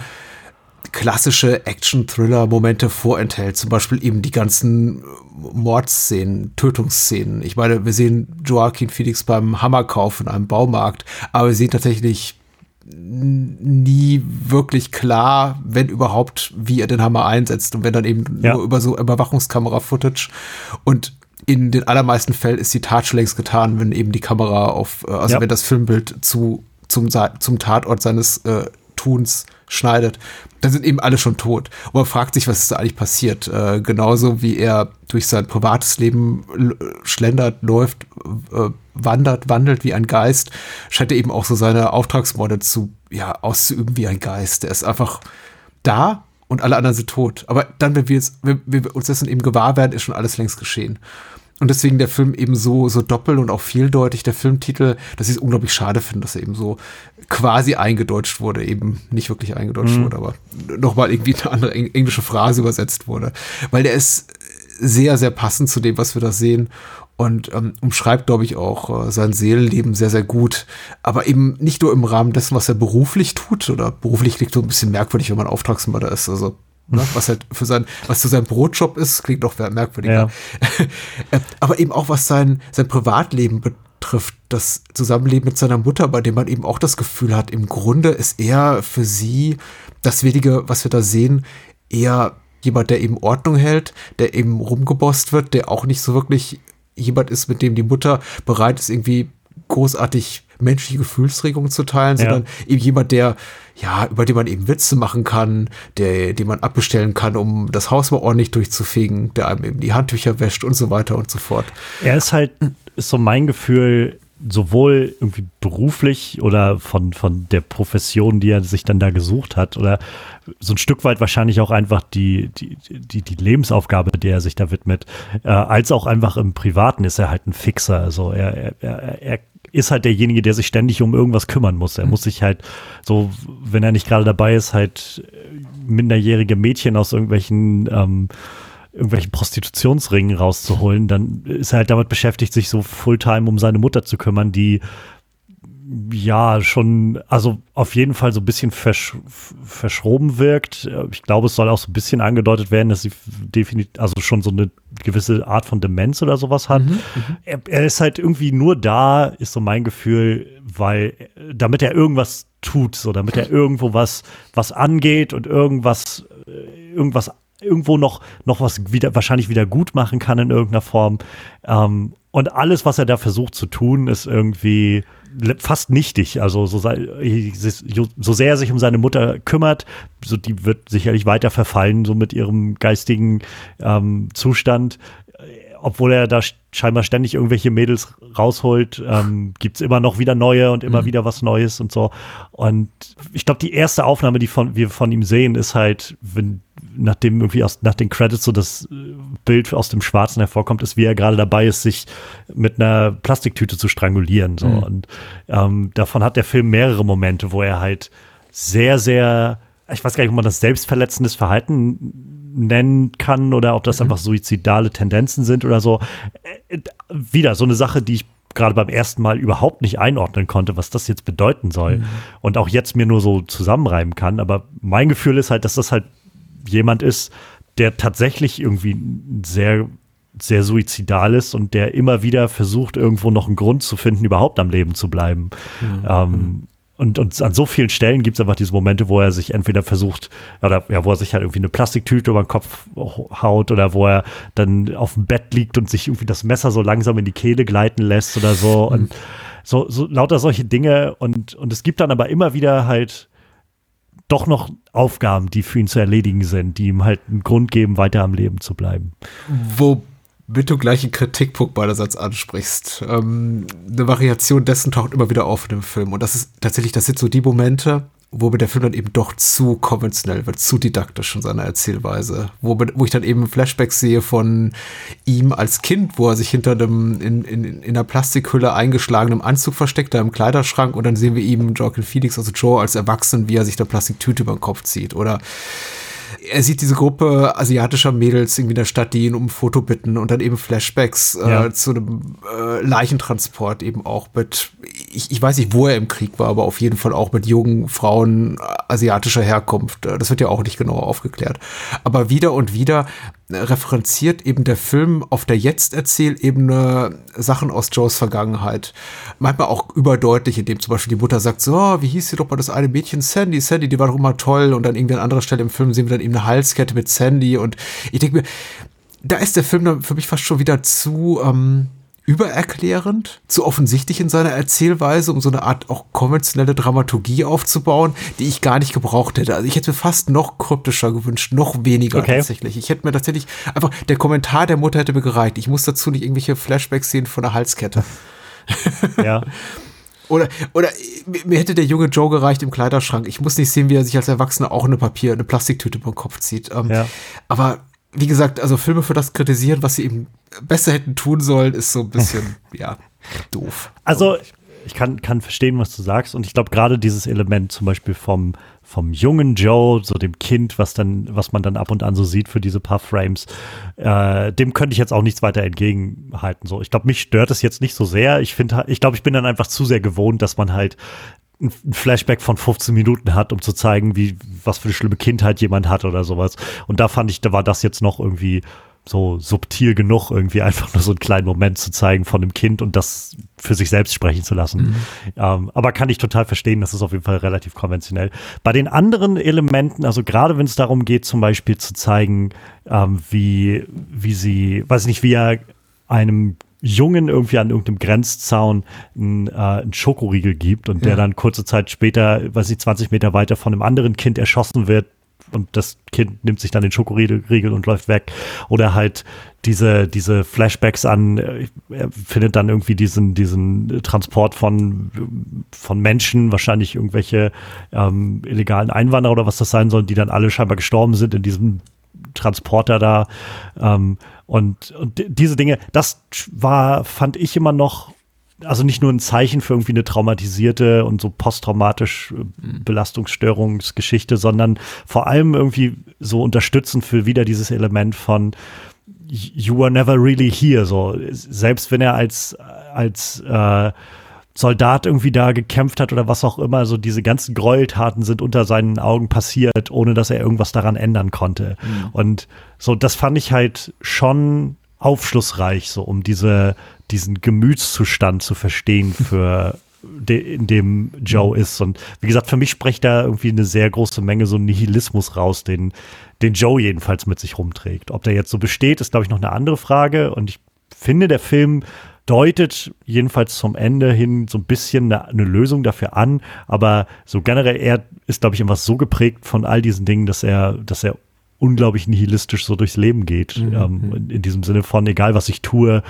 klassische Action-Thriller-Momente vorenthält. Zum Beispiel eben die ganzen Mordszenen, Tötungsszenen. Ich meine, wir sehen Joaquin Phoenix beim Hammerkauf in einem Baumarkt, aber wir sehen tatsächlich nie wirklich klar, wenn überhaupt, wie er den Hammer einsetzt und wenn dann eben ja. nur über so Überwachungskamera-Footage und in den allermeisten Fällen ist die Tat schon längst getan, wenn eben die Kamera auf, äh, also ja. wenn das Filmbild zu, zum, zum Tatort seines äh, Tuns schneidet, dann sind eben alle schon tot. Und man fragt sich, was ist da eigentlich passiert. Äh, genauso wie er durch sein privates Leben schlendert, läuft, äh, wandert, wandelt wie ein Geist, scheint er eben auch so seine Auftragsmorde zu, ja, auszuüben wie ein Geist. Er ist einfach da und alle anderen sind tot. Aber dann, wenn wir, jetzt, wenn wir uns dessen eben gewahr werden, ist schon alles längst geschehen. Und deswegen der Film eben so, so doppelt und auch vieldeutig, der Filmtitel, dass ich es unglaublich schade finde, dass er eben so quasi eingedeutscht wurde, eben nicht wirklich eingedeutscht mhm. wurde, aber nochmal irgendwie eine andere englische Phrase übersetzt wurde. Weil der ist sehr, sehr passend zu dem, was wir da sehen und ähm, umschreibt, glaube ich, auch äh, sein Seelenleben sehr, sehr gut. Aber eben nicht nur im Rahmen dessen, was er beruflich tut, oder beruflich klingt so ein bisschen merkwürdig, wenn man Auftragsmörder ist. Also Ne, was halt für sein, was zu seinem Brotjob ist, klingt doch merkwürdiger. Ja. Äh, aber eben auch was sein, sein Privatleben betrifft, das Zusammenleben mit seiner Mutter, bei dem man eben auch das Gefühl hat, im Grunde ist er für sie das wenige, was wir da sehen, eher jemand, der eben Ordnung hält, der eben rumgebost wird, der auch nicht so wirklich jemand ist, mit dem die Mutter bereit ist, irgendwie großartig menschliche Gefühlsregungen zu teilen, ja. sondern eben jemand, der, ja, über den man eben Witze machen kann, der, den man abbestellen kann, um das Haus mal ordentlich durchzufegen, der einem eben die Handtücher wäscht und so weiter und so fort. Er ist halt, ist so mein Gefühl, sowohl irgendwie beruflich oder von, von der Profession, die er sich dann da gesucht hat, oder so ein Stück weit wahrscheinlich auch einfach die, die, die, die Lebensaufgabe, der er sich da widmet, äh, als auch einfach im Privaten ist er halt ein Fixer. Also er, er, er ist halt derjenige, der sich ständig um irgendwas kümmern muss. Er mhm. muss sich halt so, wenn er nicht gerade dabei ist, halt minderjährige Mädchen aus irgendwelchen ähm, irgendwelchen Prostitutionsringen rauszuholen, dann ist er halt damit beschäftigt, sich so Fulltime um seine Mutter zu kümmern, die ja schon, also auf jeden Fall so ein bisschen versch verschroben wirkt. Ich glaube, es soll auch so ein bisschen angedeutet werden, dass sie definitiv, also schon so eine gewisse Art von Demenz oder sowas hat. Mhm, er, er, ist halt irgendwie nur da, ist so mein Gefühl, weil, damit er irgendwas tut, so damit er irgendwo was, was angeht und irgendwas, äh, irgendwas irgendwo noch, noch was wieder, wahrscheinlich wieder gut machen kann in irgendeiner Form. Ähm, und alles, was er da versucht zu tun, ist irgendwie fast nichtig. Also so, so sehr er sich um seine Mutter kümmert, so die wird sicherlich weiter verfallen, so mit ihrem geistigen ähm, Zustand obwohl er da scheinbar ständig irgendwelche Mädels rausholt, ähm, gibt es immer noch wieder neue und immer mhm. wieder was Neues und so. Und ich glaube, die erste Aufnahme, die von, wir von ihm sehen, ist halt, wenn nachdem irgendwie aus, nach den Credits so das äh, Bild aus dem Schwarzen hervorkommt, ist, wie er gerade dabei ist, sich mit einer Plastiktüte zu strangulieren. So. Mhm. Und ähm, davon hat der Film mehrere Momente, wo er halt sehr, sehr, ich weiß gar nicht, ob man das selbstverletzendes Verhalten nennen kann oder ob das mhm. einfach suizidale Tendenzen sind oder so. Äh, wieder so eine Sache, die ich gerade beim ersten Mal überhaupt nicht einordnen konnte, was das jetzt bedeuten soll. Mhm. Und auch jetzt mir nur so zusammenreimen kann. Aber mein Gefühl ist halt, dass das halt jemand ist, der tatsächlich irgendwie sehr sehr suizidal ist und der immer wieder versucht, irgendwo noch einen Grund zu finden, überhaupt am Leben zu bleiben. Mhm. Ähm, und, und an so vielen Stellen gibt es einfach diese Momente, wo er sich entweder versucht, oder ja, wo er sich halt irgendwie eine Plastiktüte über den Kopf haut oder wo er dann auf dem Bett liegt und sich irgendwie das Messer so langsam in die Kehle gleiten lässt oder so. Mhm. Und so, so lauter solche Dinge. Und, und es gibt dann aber immer wieder halt doch noch Aufgaben, die für ihn zu erledigen sind, die ihm halt einen Grund geben, weiter am Leben zu bleiben. Wo du gleich einen Kritikpunkt beiderseits ansprichst. Ähm, eine Variation dessen taucht immer wieder auf in dem Film. Und das ist tatsächlich, das sind so die Momente, wo mir der Film dann eben doch zu konventionell wird, zu didaktisch in seiner Erzählweise. Wo, wo ich dann eben Flashbacks sehe von ihm als Kind, wo er sich hinter einem in, in, in einer Plastikhülle eingeschlagenem Anzug versteckt, da im Kleiderschrank. Und dann sehen wir eben Joaquin Phoenix, also Joe, als Erwachsenen, wie er sich der Plastiktüte über den Kopf zieht. Oder er sieht diese Gruppe asiatischer Mädels irgendwie in der Stadt, die ihn um ein Foto bitten und dann eben Flashbacks äh, ja. zu einem äh, Leichentransport eben auch mit, ich, ich weiß nicht, wo er im Krieg war, aber auf jeden Fall auch mit jungen Frauen asiatischer Herkunft. Das wird ja auch nicht genauer aufgeklärt. Aber wieder und wieder referenziert eben der Film auf der Jetzt-Erzählebene Sachen aus Joes Vergangenheit. Manchmal auch überdeutlich, indem zum Beispiel die Mutter sagt so, wie hieß sie doch mal das eine Mädchen Sandy, Sandy, die war doch immer toll. Und dann irgendwie an anderer Stelle im Film sehen wir dann eben eine Halskette mit Sandy. Und ich denke mir, da ist der Film dann für mich fast schon wieder zu, ähm, übererklärend, zu offensichtlich in seiner Erzählweise, um so eine Art auch konventionelle Dramaturgie aufzubauen, die ich gar nicht gebraucht hätte. Also ich hätte mir fast noch kryptischer gewünscht, noch weniger okay. tatsächlich. Ich hätte mir tatsächlich einfach, der Kommentar der Mutter hätte mir gereicht. Ich muss dazu nicht irgendwelche Flashbacks sehen von der Halskette. Ja. Oder, oder mir hätte der junge Joe gereicht im Kleiderschrank. Ich muss nicht sehen, wie er sich als Erwachsener auch eine Papier, eine Plastiktüte über den Kopf zieht. Ähm, ja. Aber wie gesagt, also Filme für das kritisieren, was sie eben besser hätten tun sollen, ist so ein bisschen, ja, doof. Also, ich kann, kann verstehen, was du sagst. Und ich glaube, gerade dieses Element zum Beispiel vom, vom jungen Joe, so dem Kind, was dann, was man dann ab und an so sieht für diese paar Frames, äh, dem könnte ich jetzt auch nichts weiter entgegenhalten. So, ich glaube, mich stört es jetzt nicht so sehr. Ich finde, ich glaube, ich bin dann einfach zu sehr gewohnt, dass man halt ein Flashback von 15 Minuten hat, um zu zeigen, wie, was für eine schlimme Kindheit jemand hat oder sowas. Und da fand ich, da war das jetzt noch irgendwie so subtil genug, irgendwie einfach nur so einen kleinen Moment zu zeigen von einem Kind und das für sich selbst sprechen zu lassen. Mhm. Ähm, aber kann ich total verstehen, das ist auf jeden Fall relativ konventionell. Bei den anderen Elementen, also gerade wenn es darum geht, zum Beispiel zu zeigen, ähm, wie, wie sie, weiß nicht, wie er einem Jungen irgendwie an irgendeinem Grenzzaun einen, äh, einen Schokoriegel gibt und ja. der dann kurze Zeit später, weiß ich, 20 Meter weiter von einem anderen Kind erschossen wird und das Kind nimmt sich dann den Schokoriegel und läuft weg. Oder halt diese, diese Flashbacks an, äh, er findet dann irgendwie diesen, diesen Transport von, von Menschen, wahrscheinlich irgendwelche ähm, illegalen Einwanderer oder was das sein soll, die dann alle scheinbar gestorben sind in diesem Transporter da. Ähm, und, und diese Dinge, das war, fand ich immer noch, also nicht nur ein Zeichen für irgendwie eine traumatisierte und so posttraumatisch mhm. Belastungsstörungsgeschichte, sondern vor allem irgendwie so unterstützend für wieder dieses Element von you were never really here. So selbst wenn er als als äh, Soldat irgendwie da gekämpft hat oder was auch immer. So diese ganzen Gräueltaten sind unter seinen Augen passiert, ohne dass er irgendwas daran ändern konnte. Mhm. Und so, das fand ich halt schon aufschlussreich, so um diese, diesen Gemütszustand zu verstehen für de, in dem Joe ist. Und wie gesagt, für mich spricht da irgendwie eine sehr große Menge so Nihilismus raus, den, den Joe jedenfalls mit sich rumträgt. Ob der jetzt so besteht, ist, glaube ich, noch eine andere Frage. Und ich finde, der Film deutet jedenfalls zum Ende hin so ein bisschen eine, eine, Lösung dafür an, aber so generell er ist glaube ich einfach so geprägt von all diesen Dingen, dass er dass er unglaublich nihilistisch so durchs Leben geht mhm. ähm, in, in, diesem Sinne von egal was ich tue,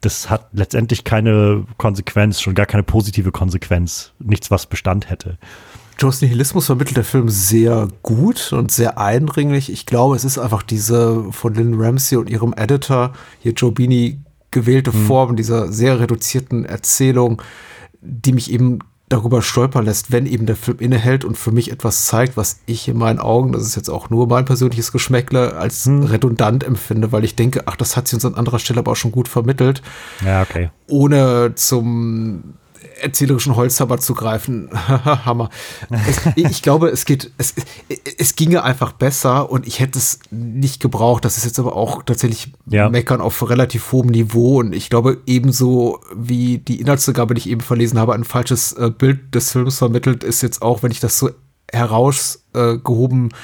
das hat letztendlich keine Konsequenz, schon gar keine positive Konsequenz, nichts was Bestand hätte. Joes Nihilismus vermittelt der Film sehr gut und sehr eindringlich. Ich glaube, es ist einfach diese von Lynn Ramsey und ihrem Editor, hier Joe Beanie, gewählte mhm. Form dieser sehr reduzierten Erzählung, die mich eben darüber stolpern lässt, wenn eben der Film innehält und für mich etwas zeigt, was ich in meinen Augen, das ist jetzt auch nur mein persönliches Geschmäckle, als hm. redundant empfinde, weil ich denke, ach, das hat sie uns an anderer Stelle aber auch schon gut vermittelt. Ja, okay. Ohne zum erzählerischen Holzhammer zu greifen. Hammer. Es, ich glaube, es geht, es, es ginge einfach besser und ich hätte es nicht gebraucht. Das ist jetzt aber auch tatsächlich ja. Meckern auf relativ hohem Niveau und ich glaube, ebenso wie die Inhaltsangabe, die ich eben verlesen habe, ein falsches äh, Bild des Films vermittelt, ist jetzt auch, wenn ich das so herausgehoben äh,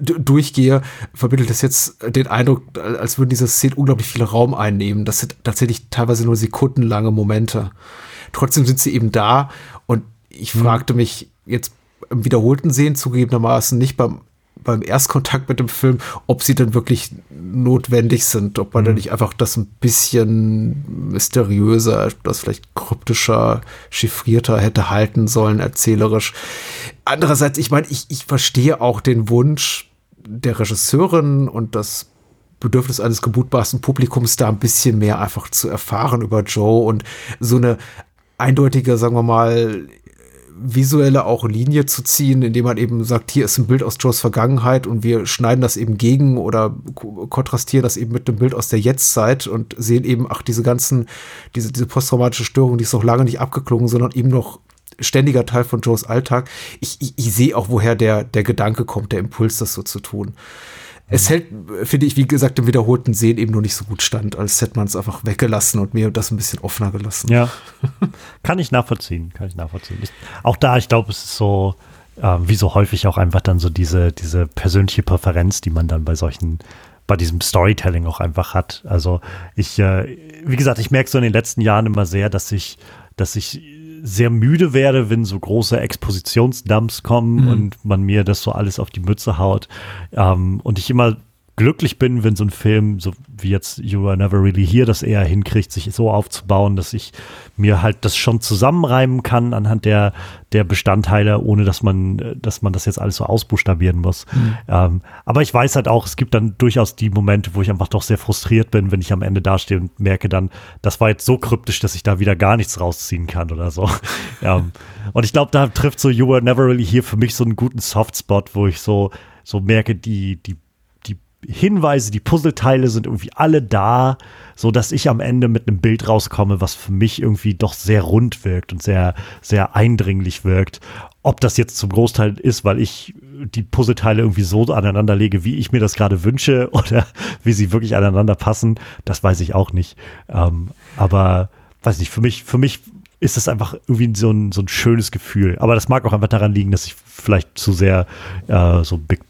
durchgehe, vermittelt es jetzt den Eindruck, als würden diese Szenen unglaublich viel Raum einnehmen. Das sind tatsächlich teilweise nur sekundenlange Momente. Trotzdem sind sie eben da und ich hm. fragte mich jetzt im wiederholten Sehen zugegebenermaßen nicht beim beim Erstkontakt mit dem Film, ob sie denn wirklich notwendig sind, ob man mhm. da nicht einfach das ein bisschen mysteriöser, das vielleicht kryptischer, chiffrierter hätte halten sollen, erzählerisch. Andererseits, ich meine, ich, ich verstehe auch den Wunsch der Regisseurin und das Bedürfnis eines gebutbarsten Publikums, da ein bisschen mehr einfach zu erfahren über Joe und so eine eindeutige, sagen wir mal, visuelle auch Linie zu ziehen, indem man eben sagt, hier ist ein Bild aus Joes Vergangenheit und wir schneiden das eben gegen oder kontrastieren das eben mit dem Bild aus der Jetztzeit und sehen eben, ach, diese ganzen, diese, diese posttraumatische Störung, die ist noch lange nicht abgeklungen, sondern eben noch ständiger Teil von Joes Alltag. Ich, ich, ich sehe auch, woher der, der Gedanke kommt, der Impuls, das so zu tun. Es hält, finde ich, wie gesagt, im wiederholten Sehen eben nur nicht so gut stand, als hätte man es einfach weggelassen und mir das ein bisschen offener gelassen. Ja, kann ich nachvollziehen, kann ich nachvollziehen. Ich, auch da, ich glaube, es ist so, äh, wie so häufig auch einfach dann so diese, diese persönliche Präferenz, die man dann bei solchen bei diesem Storytelling auch einfach hat. Also ich, äh, wie gesagt, ich merke so in den letzten Jahren immer sehr, dass ich, dass ich sehr müde werde, wenn so große Expositionsdumps kommen mhm. und man mir das so alles auf die Mütze haut. Ähm, und ich immer glücklich bin, wenn so ein Film, so wie jetzt You Are Never Really Here, das eher hinkriegt, sich so aufzubauen, dass ich mir halt das schon zusammenreimen kann anhand der, der Bestandteile, ohne dass man, dass man das jetzt alles so ausbuchstabieren muss. Mhm. Ähm, aber ich weiß halt auch, es gibt dann durchaus die Momente, wo ich einfach doch sehr frustriert bin, wenn ich am Ende dastehe und merke dann, das war jetzt so kryptisch, dass ich da wieder gar nichts rausziehen kann oder so. ähm, und ich glaube, da trifft so You Are Never Really Here für mich so einen guten Softspot, wo ich so, so merke, die, die Hinweise, die Puzzleteile sind irgendwie alle da, so dass ich am Ende mit einem Bild rauskomme, was für mich irgendwie doch sehr rund wirkt und sehr, sehr eindringlich wirkt. Ob das jetzt zum Großteil ist, weil ich die Puzzleteile irgendwie so aneinander lege, wie ich mir das gerade wünsche oder wie sie wirklich aneinander passen, das weiß ich auch nicht. Ähm, aber weiß nicht, für mich, für mich ist es einfach irgendwie so ein, so ein schönes Gefühl. Aber das mag auch einfach daran liegen, dass ich vielleicht zu sehr äh, so Big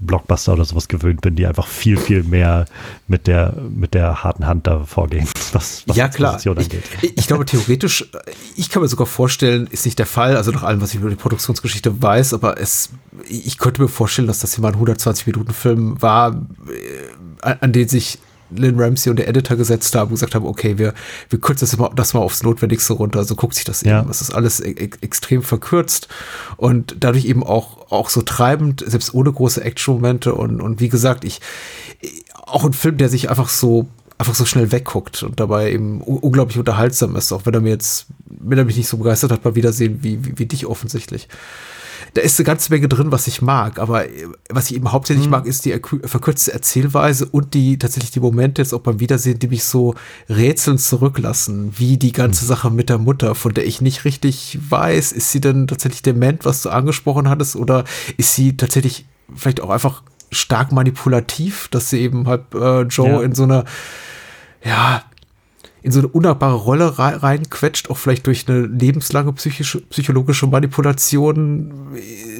Blockbuster oder sowas gewöhnt bin, die einfach viel, viel mehr mit der, mit der harten Hand da vorgehen. Was, was ja, klar. Ich, ich, glaube, theoretisch, ich kann mir sogar vorstellen, ist nicht der Fall, also nach allem, was ich über die Produktionsgeschichte weiß, aber es, ich könnte mir vorstellen, dass das hier mal ein 120-Minuten-Film war, äh, an den sich Lynn Ramsey und der Editor gesetzt haben und gesagt haben, okay, wir, wir kürzen das, mal, das mal aufs Notwendigste runter. So guckt sich das ja. eben. Es ist alles e e extrem verkürzt und dadurch eben auch, auch so treibend, selbst ohne große Action-Momente. Und, und wie gesagt, ich, auch ein Film, der sich einfach so einfach so schnell wegguckt und dabei eben unglaublich unterhaltsam ist, auch wenn er mir jetzt, wenn er mich nicht so begeistert hat, mal wiedersehen wie, wie, wie dich offensichtlich da ist eine ganze Menge drin, was ich mag. Aber äh, was ich eben hauptsächlich mhm. mag, ist die verkürzte Erzählweise und die tatsächlich die Momente jetzt auch beim Wiedersehen, die mich so rätselnd zurücklassen, wie die ganze mhm. Sache mit der Mutter, von der ich nicht richtig weiß, ist sie denn tatsächlich dement, was du angesprochen hattest, oder ist sie tatsächlich vielleicht auch einfach stark manipulativ, dass sie eben halt äh, Joe ja. in so einer ja, in so eine unnahbare Rolle reinquetscht, auch vielleicht durch eine lebenslange psychische, psychologische Manipulation.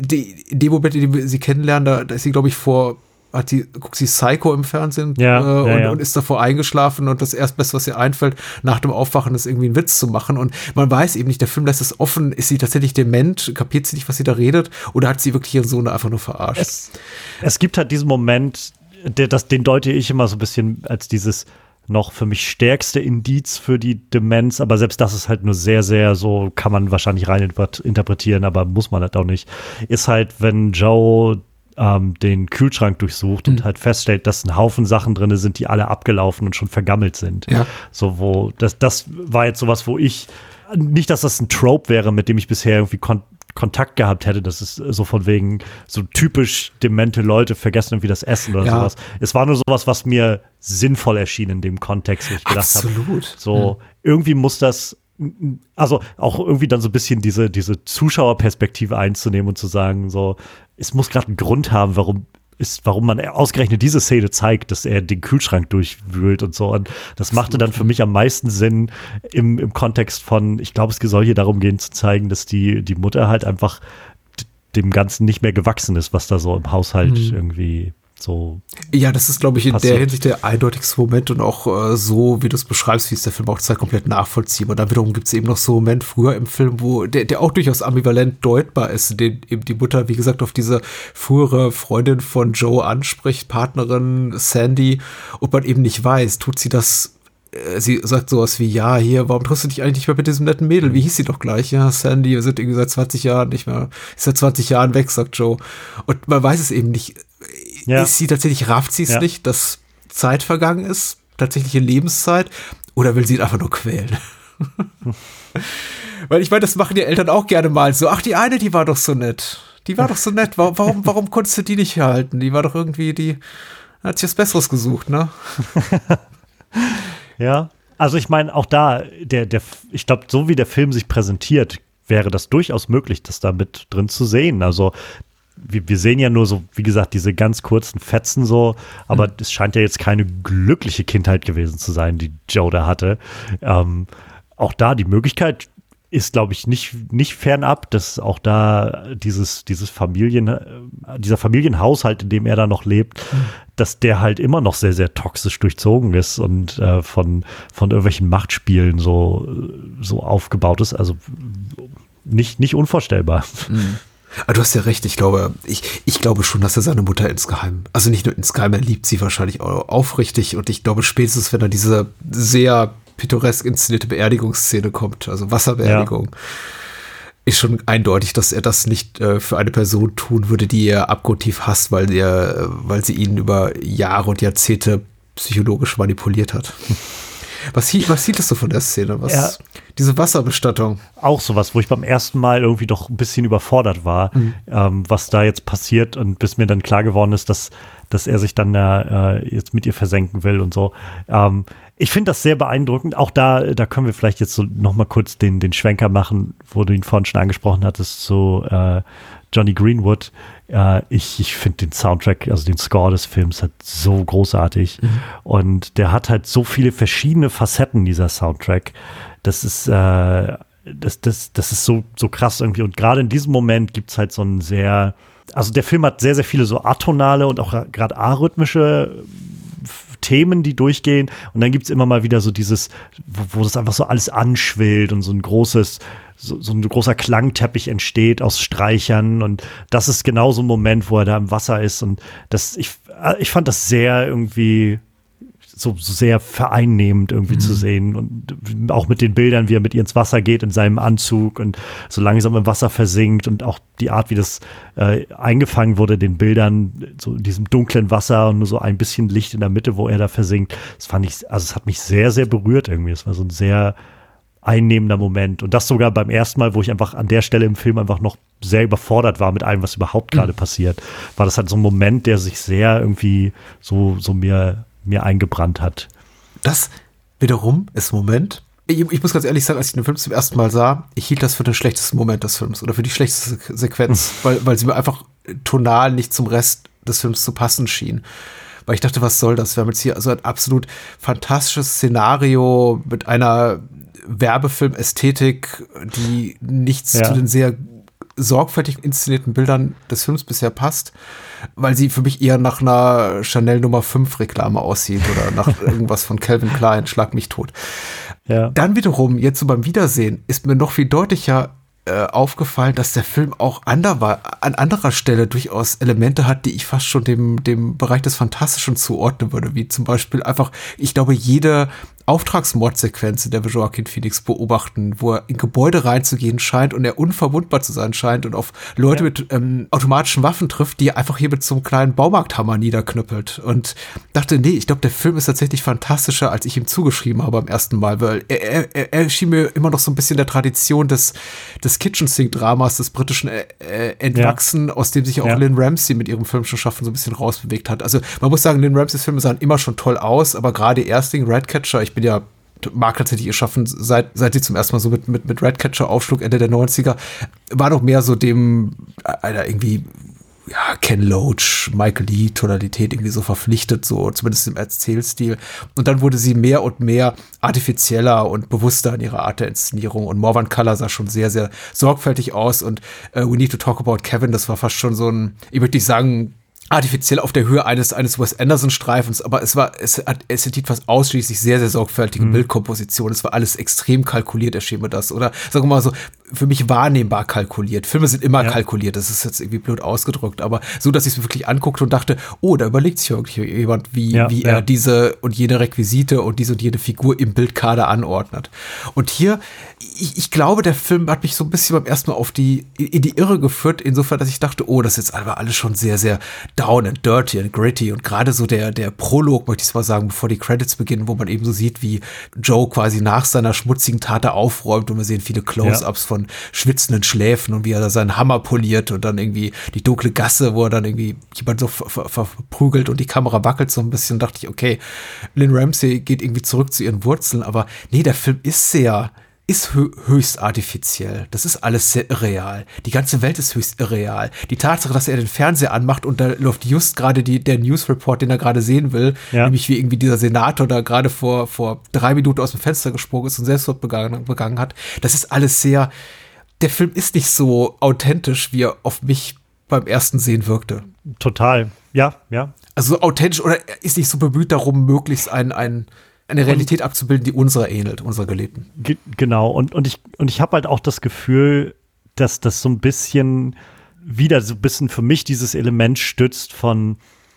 Die, in dem Moment, in dem wir sie kennenlernen, da, da ist sie, glaube ich, vor hat die, guckt sie Psycho im Fernsehen ja, äh, und, ja, ja. und, ist davor eingeschlafen und das Erstbeste, was ihr einfällt, nach dem Aufwachen ist irgendwie einen Witz zu machen und man weiß eben nicht, der Film lässt es offen, ist sie tatsächlich dement, kapiert sie nicht, was sie da redet oder hat sie wirklich ihren Sohn einfach nur verarscht? Es, es gibt halt diesen Moment, der, das, den deute ich immer so ein bisschen als dieses noch für mich stärkste Indiz für die Demenz, aber selbst das ist halt nur sehr, sehr so, kann man wahrscheinlich rein interpretieren, aber muss man halt auch nicht, ist halt, wenn Joe ähm, den Kühlschrank durchsucht mhm. und halt feststellt, dass ein Haufen Sachen drin sind, die alle abgelaufen und schon vergammelt sind. Ja. So, wo, das, das war jetzt sowas, wo ich, nicht, dass das ein Trope wäre, mit dem ich bisher irgendwie Kontakt gehabt hätte. Das ist so von wegen so typisch demente Leute vergessen irgendwie das Essen oder ja. sowas. Es war nur sowas, was mir sinnvoll erschien in dem Kontext, wo ich gedacht habe, so hm. irgendwie muss das also auch irgendwie dann so ein bisschen diese, diese Zuschauerperspektive einzunehmen und zu sagen, so, es muss gerade einen Grund haben, warum ist, warum man ausgerechnet diese Szene zeigt, dass er den Kühlschrank durchwühlt und so. Und das machte dann für mich am meisten Sinn im, im Kontext von, ich glaube, es soll hier darum gehen zu zeigen, dass die, die Mutter halt einfach dem Ganzen nicht mehr gewachsen ist, was da so im Haushalt mhm. irgendwie so. Ja, das ist, glaube ich, in passiert. der Hinsicht der eindeutigste Moment und auch äh, so, wie du es beschreibst, wie es der Film auch zeigt, komplett nachvollziehbar. Da wiederum gibt es eben noch so einen Moment früher im Film, wo der, der auch durchaus ambivalent deutbar ist, den eben die Mutter, wie gesagt, auf diese frühere Freundin von Joe anspricht, Partnerin Sandy, und man eben nicht weiß, tut sie das äh, sie sagt sowas wie, ja, hier, warum triffst du dich eigentlich nicht mehr mit diesem netten Mädel? Wie hieß sie doch gleich? Ja, Sandy, wir sind irgendwie seit 20 Jahren nicht mehr, ist seit 20 Jahren weg, sagt Joe. Und man weiß es eben nicht ja. ist sie tatsächlich, rafft sie es ja. nicht, dass Zeit vergangen ist, tatsächliche Lebenszeit, oder will sie ihn einfach nur quälen? Weil ich meine, das machen die Eltern auch gerne mal so. Ach, die eine, die war doch so nett. Die war doch so nett. Warum, warum, warum konntest du die nicht halten? Die war doch irgendwie, die hat sich was Besseres gesucht, ne? ja. Also ich meine, auch da, der, der, ich glaube, so wie der Film sich präsentiert, wäre das durchaus möglich, das da mit drin zu sehen. Also wir, wir sehen ja nur so, wie gesagt, diese ganz kurzen Fetzen so, aber mhm. es scheint ja jetzt keine glückliche Kindheit gewesen zu sein, die Joe da hatte. Ähm, auch da die Möglichkeit ist, glaube ich, nicht, nicht fernab, dass auch da dieses, dieses Familien, äh, dieser Familienhaushalt, in dem er da noch lebt, mhm. dass der halt immer noch sehr, sehr toxisch durchzogen ist und äh, von, von irgendwelchen Machtspielen so, so aufgebaut ist. Also nicht, nicht unvorstellbar. Mhm. Aber du hast ja recht, ich glaube, ich, ich glaube schon, dass er seine Mutter insgeheim, also nicht nur insgeheim, er liebt sie wahrscheinlich auch aufrichtig und ich glaube spätestens, wenn er diese sehr pittoresk inszenierte Beerdigungsszene kommt, also Wasserbeerdigung, ja. ist schon eindeutig, dass er das nicht äh, für eine Person tun würde, die er abgrundtief hasst, weil er, weil sie ihn über Jahre und Jahrzehnte psychologisch manipuliert hat. Was, was hieltest du von der Szene? Was, ja. Diese Wasserbestattung. Auch sowas, wo ich beim ersten Mal irgendwie doch ein bisschen überfordert war, mhm. ähm, was da jetzt passiert und bis mir dann klar geworden ist, dass, dass er sich dann äh, jetzt mit ihr versenken will und so. Ähm, ich finde das sehr beeindruckend. Auch da, da können wir vielleicht jetzt so noch mal kurz den, den Schwenker machen, wo du ihn vorhin schon angesprochen hattest, so äh, Johnny Greenwood. Äh, ich ich finde den Soundtrack, also den Score des Films, halt so großartig. Mhm. Und der hat halt so viele verschiedene Facetten, dieser Soundtrack. Das ist, äh, das, das, das ist so, so krass irgendwie. Und gerade in diesem Moment gibt es halt so einen sehr, also der Film hat sehr, sehr viele so atonale und auch gerade arrhythmische Themen, die durchgehen. Und dann gibt es immer mal wieder so dieses, wo, wo das einfach so alles anschwillt und so ein großes, so, so ein großer Klangteppich entsteht aus Streichern und das ist genau so ein Moment, wo er da im Wasser ist und das, ich, ich fand das sehr irgendwie so, so sehr vereinnehmend irgendwie mhm. zu sehen und auch mit den Bildern, wie er mit ihr ins Wasser geht in seinem Anzug und so langsam im Wasser versinkt und auch die Art, wie das äh, eingefangen wurde, den Bildern, so in diesem dunklen Wasser und nur so ein bisschen Licht in der Mitte, wo er da versinkt. Das fand ich, also es hat mich sehr, sehr berührt irgendwie. Es war so ein sehr einnehmender Moment. Und das sogar beim ersten Mal, wo ich einfach an der Stelle im Film einfach noch sehr überfordert war mit allem, was überhaupt gerade mhm. passiert, war das halt so ein Moment, der sich sehr irgendwie so, so mir, mir eingebrannt hat. Das wiederum ist Moment, ich, ich, muss ganz ehrlich sagen, als ich den Film zum ersten Mal sah, ich hielt das für den schlechtesten Moment des Films oder für die schlechteste Sequenz, weil, weil sie mir einfach tonal nicht zum Rest des Films zu passen schien. Weil ich dachte, was soll das? Wir haben jetzt hier also ein absolut fantastisches Szenario mit einer Werbefilm-Ästhetik, die nichts ja. zu den sehr sorgfältig inszenierten Bildern des Films bisher passt, weil sie für mich eher nach einer Chanel Nummer 5 Reklame aussieht oder nach irgendwas von Calvin Klein, Schlag mich tot. Ja. Dann wiederum, jetzt so beim Wiedersehen, ist mir noch viel deutlicher äh, aufgefallen, dass der Film auch an anderer Stelle durchaus Elemente hat, die ich fast schon dem, dem Bereich des Fantastischen zuordnen würde, wie zum Beispiel einfach, ich glaube, jede Auftragsmordsequenz, in der wir Joaquin Phoenix beobachten, wo er in Gebäude reinzugehen scheint und er unverwundbar zu sein scheint und auf Leute ja. mit ähm, automatischen Waffen trifft, die er einfach hier mit so einem kleinen Baumarkthammer niederknüppelt. Und dachte, nee, ich glaube, der Film ist tatsächlich fantastischer, als ich ihm zugeschrieben habe beim ersten Mal, weil er, er, er schien mir immer noch so ein bisschen der Tradition des, des Kitchen Sink Dramas des britischen äh, äh, entwachsen, ja. aus dem sich auch ja. Lynn Ramsey mit ihrem filmischen Schaffen so ein bisschen rausbewegt hat. Also man muss sagen, Lynn Ramseys Filme sahen immer schon toll aus, aber gerade Ersting, Redcatcher, ich bin ja mag tatsächlich ihr Schaffen, seit, seit sie zum ersten Mal so mit, mit, mit Redcatcher aufschlug, Ende der 90er, war doch mehr so dem, einer irgendwie, ja, Ken Loach, Michael Lee Tonalität irgendwie so verpflichtet, so zumindest im Erzählstil. Und dann wurde sie mehr und mehr artifizieller und bewusster in ihrer Art der Inszenierung. Und Morvan Color sah schon sehr, sehr sorgfältig aus. Und äh, We Need to Talk About Kevin, das war fast schon so ein, ich würde nicht sagen, artifiziell auf der Höhe eines eines Wes Anderson Streifens, aber es war es hat es enthielt fast ausschließlich sehr sehr sorgfältige mhm. Bildkomposition. Es war alles extrem kalkuliert, erschien mir das oder sagen wir mal so für mich wahrnehmbar kalkuliert. Filme sind immer ja. kalkuliert, das ist jetzt irgendwie blöd ausgedrückt, aber so, dass ich es mir wirklich anguckte und dachte, oh, da überlegt sich jemand, wie, ja, wie ja. er diese und jene Requisite und diese und jene Figur im Bildkader anordnet. Und hier, ich, ich glaube, der Film hat mich so ein bisschen beim ersten Mal auf die, in die Irre geführt, insofern, dass ich dachte, oh, das ist jetzt aber alles schon sehr, sehr down and dirty and gritty und gerade so der, der Prolog, möchte ich mal sagen, bevor die Credits beginnen, wo man eben so sieht, wie Joe quasi nach seiner schmutzigen Tat aufräumt und wir sehen viele Close-Ups von von schwitzenden Schläfen und wie er da seinen Hammer poliert und dann irgendwie die dunkle Gasse, wo er dann irgendwie jemand so verprügelt und die Kamera wackelt so ein bisschen, dachte ich, okay, Lynn Ramsey geht irgendwie zurück zu ihren Wurzeln, aber nee, der Film ist sehr, ist höchst artifiziell. Das ist alles sehr irreal. Die ganze Welt ist höchst irreal. Die Tatsache, dass er den Fernseher anmacht und da läuft just gerade die, der Newsreport, den er gerade sehen will, ja. nämlich wie irgendwie dieser Senator da gerade vor, vor drei Minuten aus dem Fenster gesprungen ist und Selbstmord begangen, begangen hat. Das ist alles sehr, der Film ist nicht so authentisch, wie er auf mich beim ersten Sehen wirkte. Total. Ja, ja. Also authentisch oder ist nicht so bemüht darum, möglichst ein, ein eine Realität und, abzubilden, die unserer ähnelt, unserer gelebten. Ge genau, und, und ich, und ich habe halt auch das Gefühl, dass das so ein bisschen wieder so ein bisschen für mich dieses Element stützt von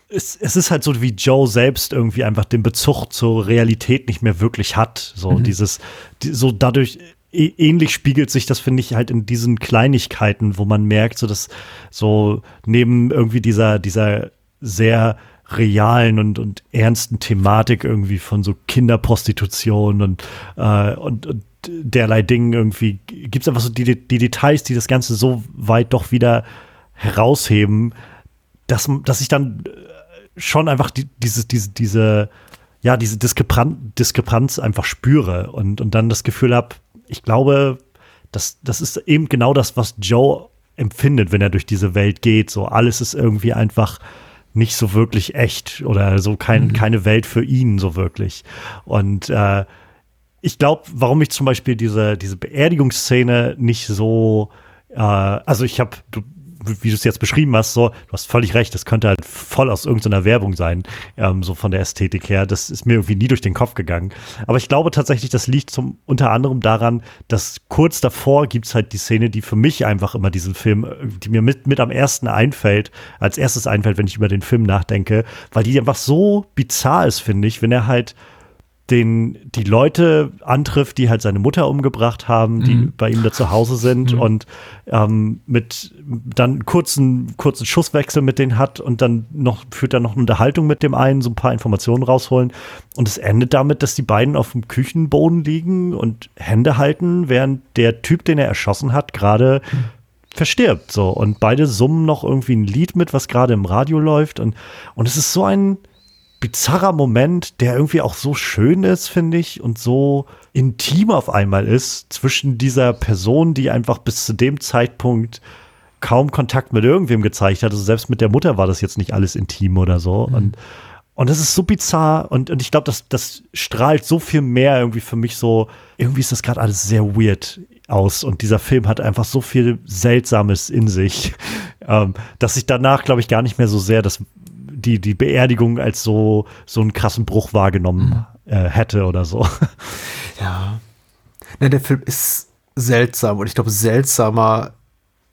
es, es ist halt so, wie Joe selbst irgendwie einfach den Bezug zur Realität nicht mehr wirklich hat. So mhm. dieses, die, so dadurch ähnlich spiegelt sich das, finde ich, halt in diesen Kleinigkeiten, wo man merkt, so dass so neben irgendwie dieser, dieser sehr realen und, und ernsten Thematik irgendwie von so Kinderprostitution und, äh, und, und derlei Dingen irgendwie gibt es einfach so die, die Details, die das Ganze so weit doch wieder herausheben, dass, dass ich dann äh, schon einfach die, dieses, diese, diese, ja, diese Diskrepanz, Diskrepanz einfach spüre und, und dann das Gefühl habe, ich glaube, das, das ist eben genau das, was Joe empfindet, wenn er durch diese Welt geht. So alles ist irgendwie einfach nicht so wirklich echt oder so kein, mhm. keine Welt für ihn so wirklich. Und äh, ich glaube, warum ich zum Beispiel diese, diese Beerdigungsszene nicht so, äh, also ich habe, wie du es jetzt beschrieben hast, so, du hast völlig recht, das könnte halt voll aus irgendeiner Werbung sein, ähm, so von der Ästhetik her. Das ist mir irgendwie nie durch den Kopf gegangen. Aber ich glaube tatsächlich, das liegt zum, unter anderem daran, dass kurz davor gibt's halt die Szene, die für mich einfach immer diesen Film, die mir mit, mit am ersten einfällt, als erstes einfällt, wenn ich über den Film nachdenke, weil die einfach so bizarr ist, finde ich, wenn er halt den, die Leute antrifft, die halt seine Mutter umgebracht haben, die Mhm. bei ihm da zu Hause sind Mhm. und ähm, mit dann kurzen, kurzen Schusswechsel mit denen hat und dann noch führt er noch eine Unterhaltung mit dem einen, so ein paar Informationen rausholen. Und es endet damit, dass die beiden auf dem Küchenboden liegen und Hände halten, während der Typ, den er erschossen hat, gerade verstirbt. So. Und beide summen noch irgendwie ein Lied mit, was gerade im Radio läuft. Und, und es ist so ein bizarrer Moment, der irgendwie auch so schön ist, finde ich, und so intim auf einmal ist zwischen dieser Person, die einfach bis zu dem Zeitpunkt kaum Kontakt mit irgendwem gezeigt hat. Also selbst mit der Mutter war das jetzt nicht alles intim oder so. Und und das ist so bizarr und, und ich glaube, das, das strahlt so viel mehr irgendwie für mich so, irgendwie ist das gerade alles sehr weird aus und dieser Film hat einfach so viel Seltsames in sich, ähm, dass ich danach, glaube ich, gar nicht mehr so sehr das, die, die Beerdigung als so, so einen krassen Bruch wahrgenommen äh, hätte oder so. Ja. Ne, der Film ist seltsam und ich glaube seltsamer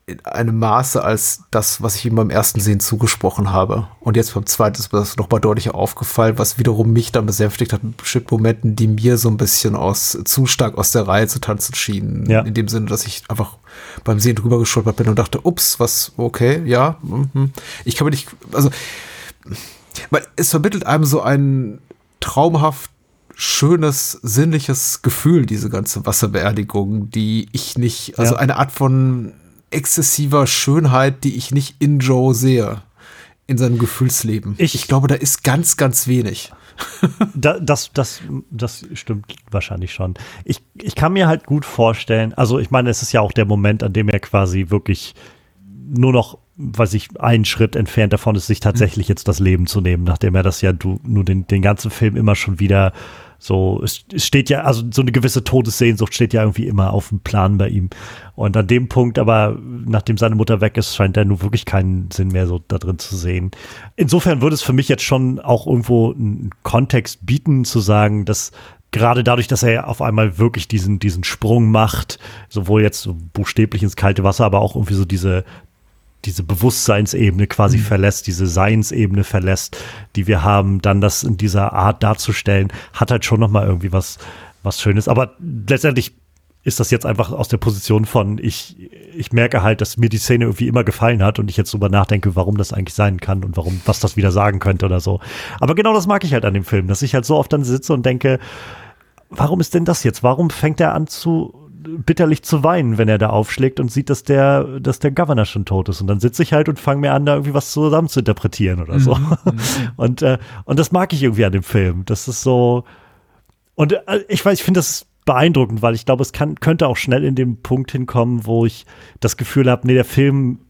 in einem Maße als das, was ich ihm beim ersten Sehen zugesprochen habe. Und jetzt beim zweiten ist mir das nochmal deutlicher aufgefallen, was wiederum mich dann besänftigt hat mit bestimmten Momenten, die mir so ein bisschen aus, zu stark aus der Reihe zu tanzen schienen. Ja. In dem Sinne, dass ich einfach beim Sehen drüber gestolpert bin und dachte, ups, was, okay, ja. mhm. Ich kann mir nicht, also, weil es vermittelt einem so ein traumhaft schönes, sinnliches Gefühl, diese ganze Wasserbeerdigung, die ich nicht, also Ja. eine Art von exzessiver Schönheit, die ich nicht in Joe sehe, in seinem Gefühlsleben. Ich- ich glaube, da ist ganz, ganz wenig. Da, das, das, das stimmt wahrscheinlich schon. Ich, ich kann mir halt gut vorstellen, also ich meine, es ist ja auch der Moment, an dem er quasi wirklich nur noch, weiß ich, einen Schritt entfernt davon ist, sich tatsächlich jetzt das Leben zu nehmen, nachdem er das ja du, nur den, den ganzen Film immer schon wieder so, es, es steht ja, also so eine gewisse Todessehnsucht steht ja irgendwie immer auf dem Plan bei ihm. Und an dem Punkt aber, nachdem seine Mutter weg ist, scheint er nur wirklich keinen Sinn mehr so da drin zu sehen. Insofern würde es für mich jetzt schon auch irgendwo einen Kontext bieten, zu sagen, dass gerade dadurch, dass er auf einmal wirklich diesen, diesen Sprung macht, sowohl jetzt so buchstäblich ins kalte Wasser, aber auch irgendwie so diese, diese Bewusstseinsebene quasi verlässt, diese Seinsebene verlässt, die wir haben, dann das in dieser Art darzustellen, hat halt schon noch mal irgendwie was, was Schönes. Aber letztendlich ist das jetzt einfach aus der Position von, ich, ich merke halt, dass mir die Szene irgendwie immer gefallen hat und ich jetzt drüber nachdenke, warum das eigentlich sein kann und warum, was das wieder sagen könnte oder so. Aber genau das mag ich halt an dem Film, dass ich halt so oft dann sitze und denke, warum ist denn das jetzt? Warum fängt er an zu bitterlich zu weinen, wenn er da aufschlägt und sieht, dass der, dass der Governor schon tot ist. Und dann sitze ich halt und fange mir an, da irgendwie was zusammen zu interpretieren oder so. und, äh, und das mag ich irgendwie an dem Film. Das ist so. Und äh, ich weiß, ich finde das beeindruckend, weil ich glaube, es kann, könnte auch schnell in den Punkt hinkommen, wo ich das Gefühl habe, nee, der Film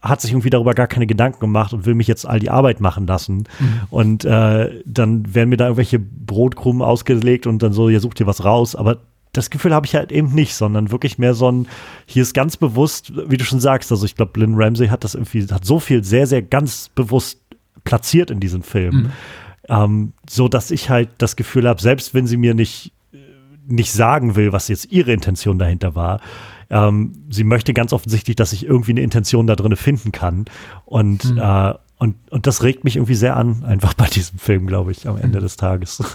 hat sich irgendwie darüber gar keine Gedanken gemacht und will mich jetzt all die Arbeit machen lassen. Und äh, dann werden mir da irgendwelche Brotkrumen ausgelegt und dann so, ihr sucht dir was raus. Aber das Gefühl habe ich halt eben nicht, sondern wirklich mehr so ein, hier ist ganz bewusst, wie du schon sagst, also ich glaube, Lynn Ramsey hat das irgendwie, hat so viel sehr, sehr ganz bewusst platziert in diesem Film. Ähm, so dass ich halt das Gefühl habe, selbst wenn sie mir nicht, nicht sagen will, was jetzt ihre Intention dahinter war, ähm, sie möchte ganz offensichtlich, dass ich irgendwie eine Intention da drin finden kann. Und, äh, und, und das regt mich irgendwie sehr an, einfach bei diesem Film, glaube ich, am Ende des Tages.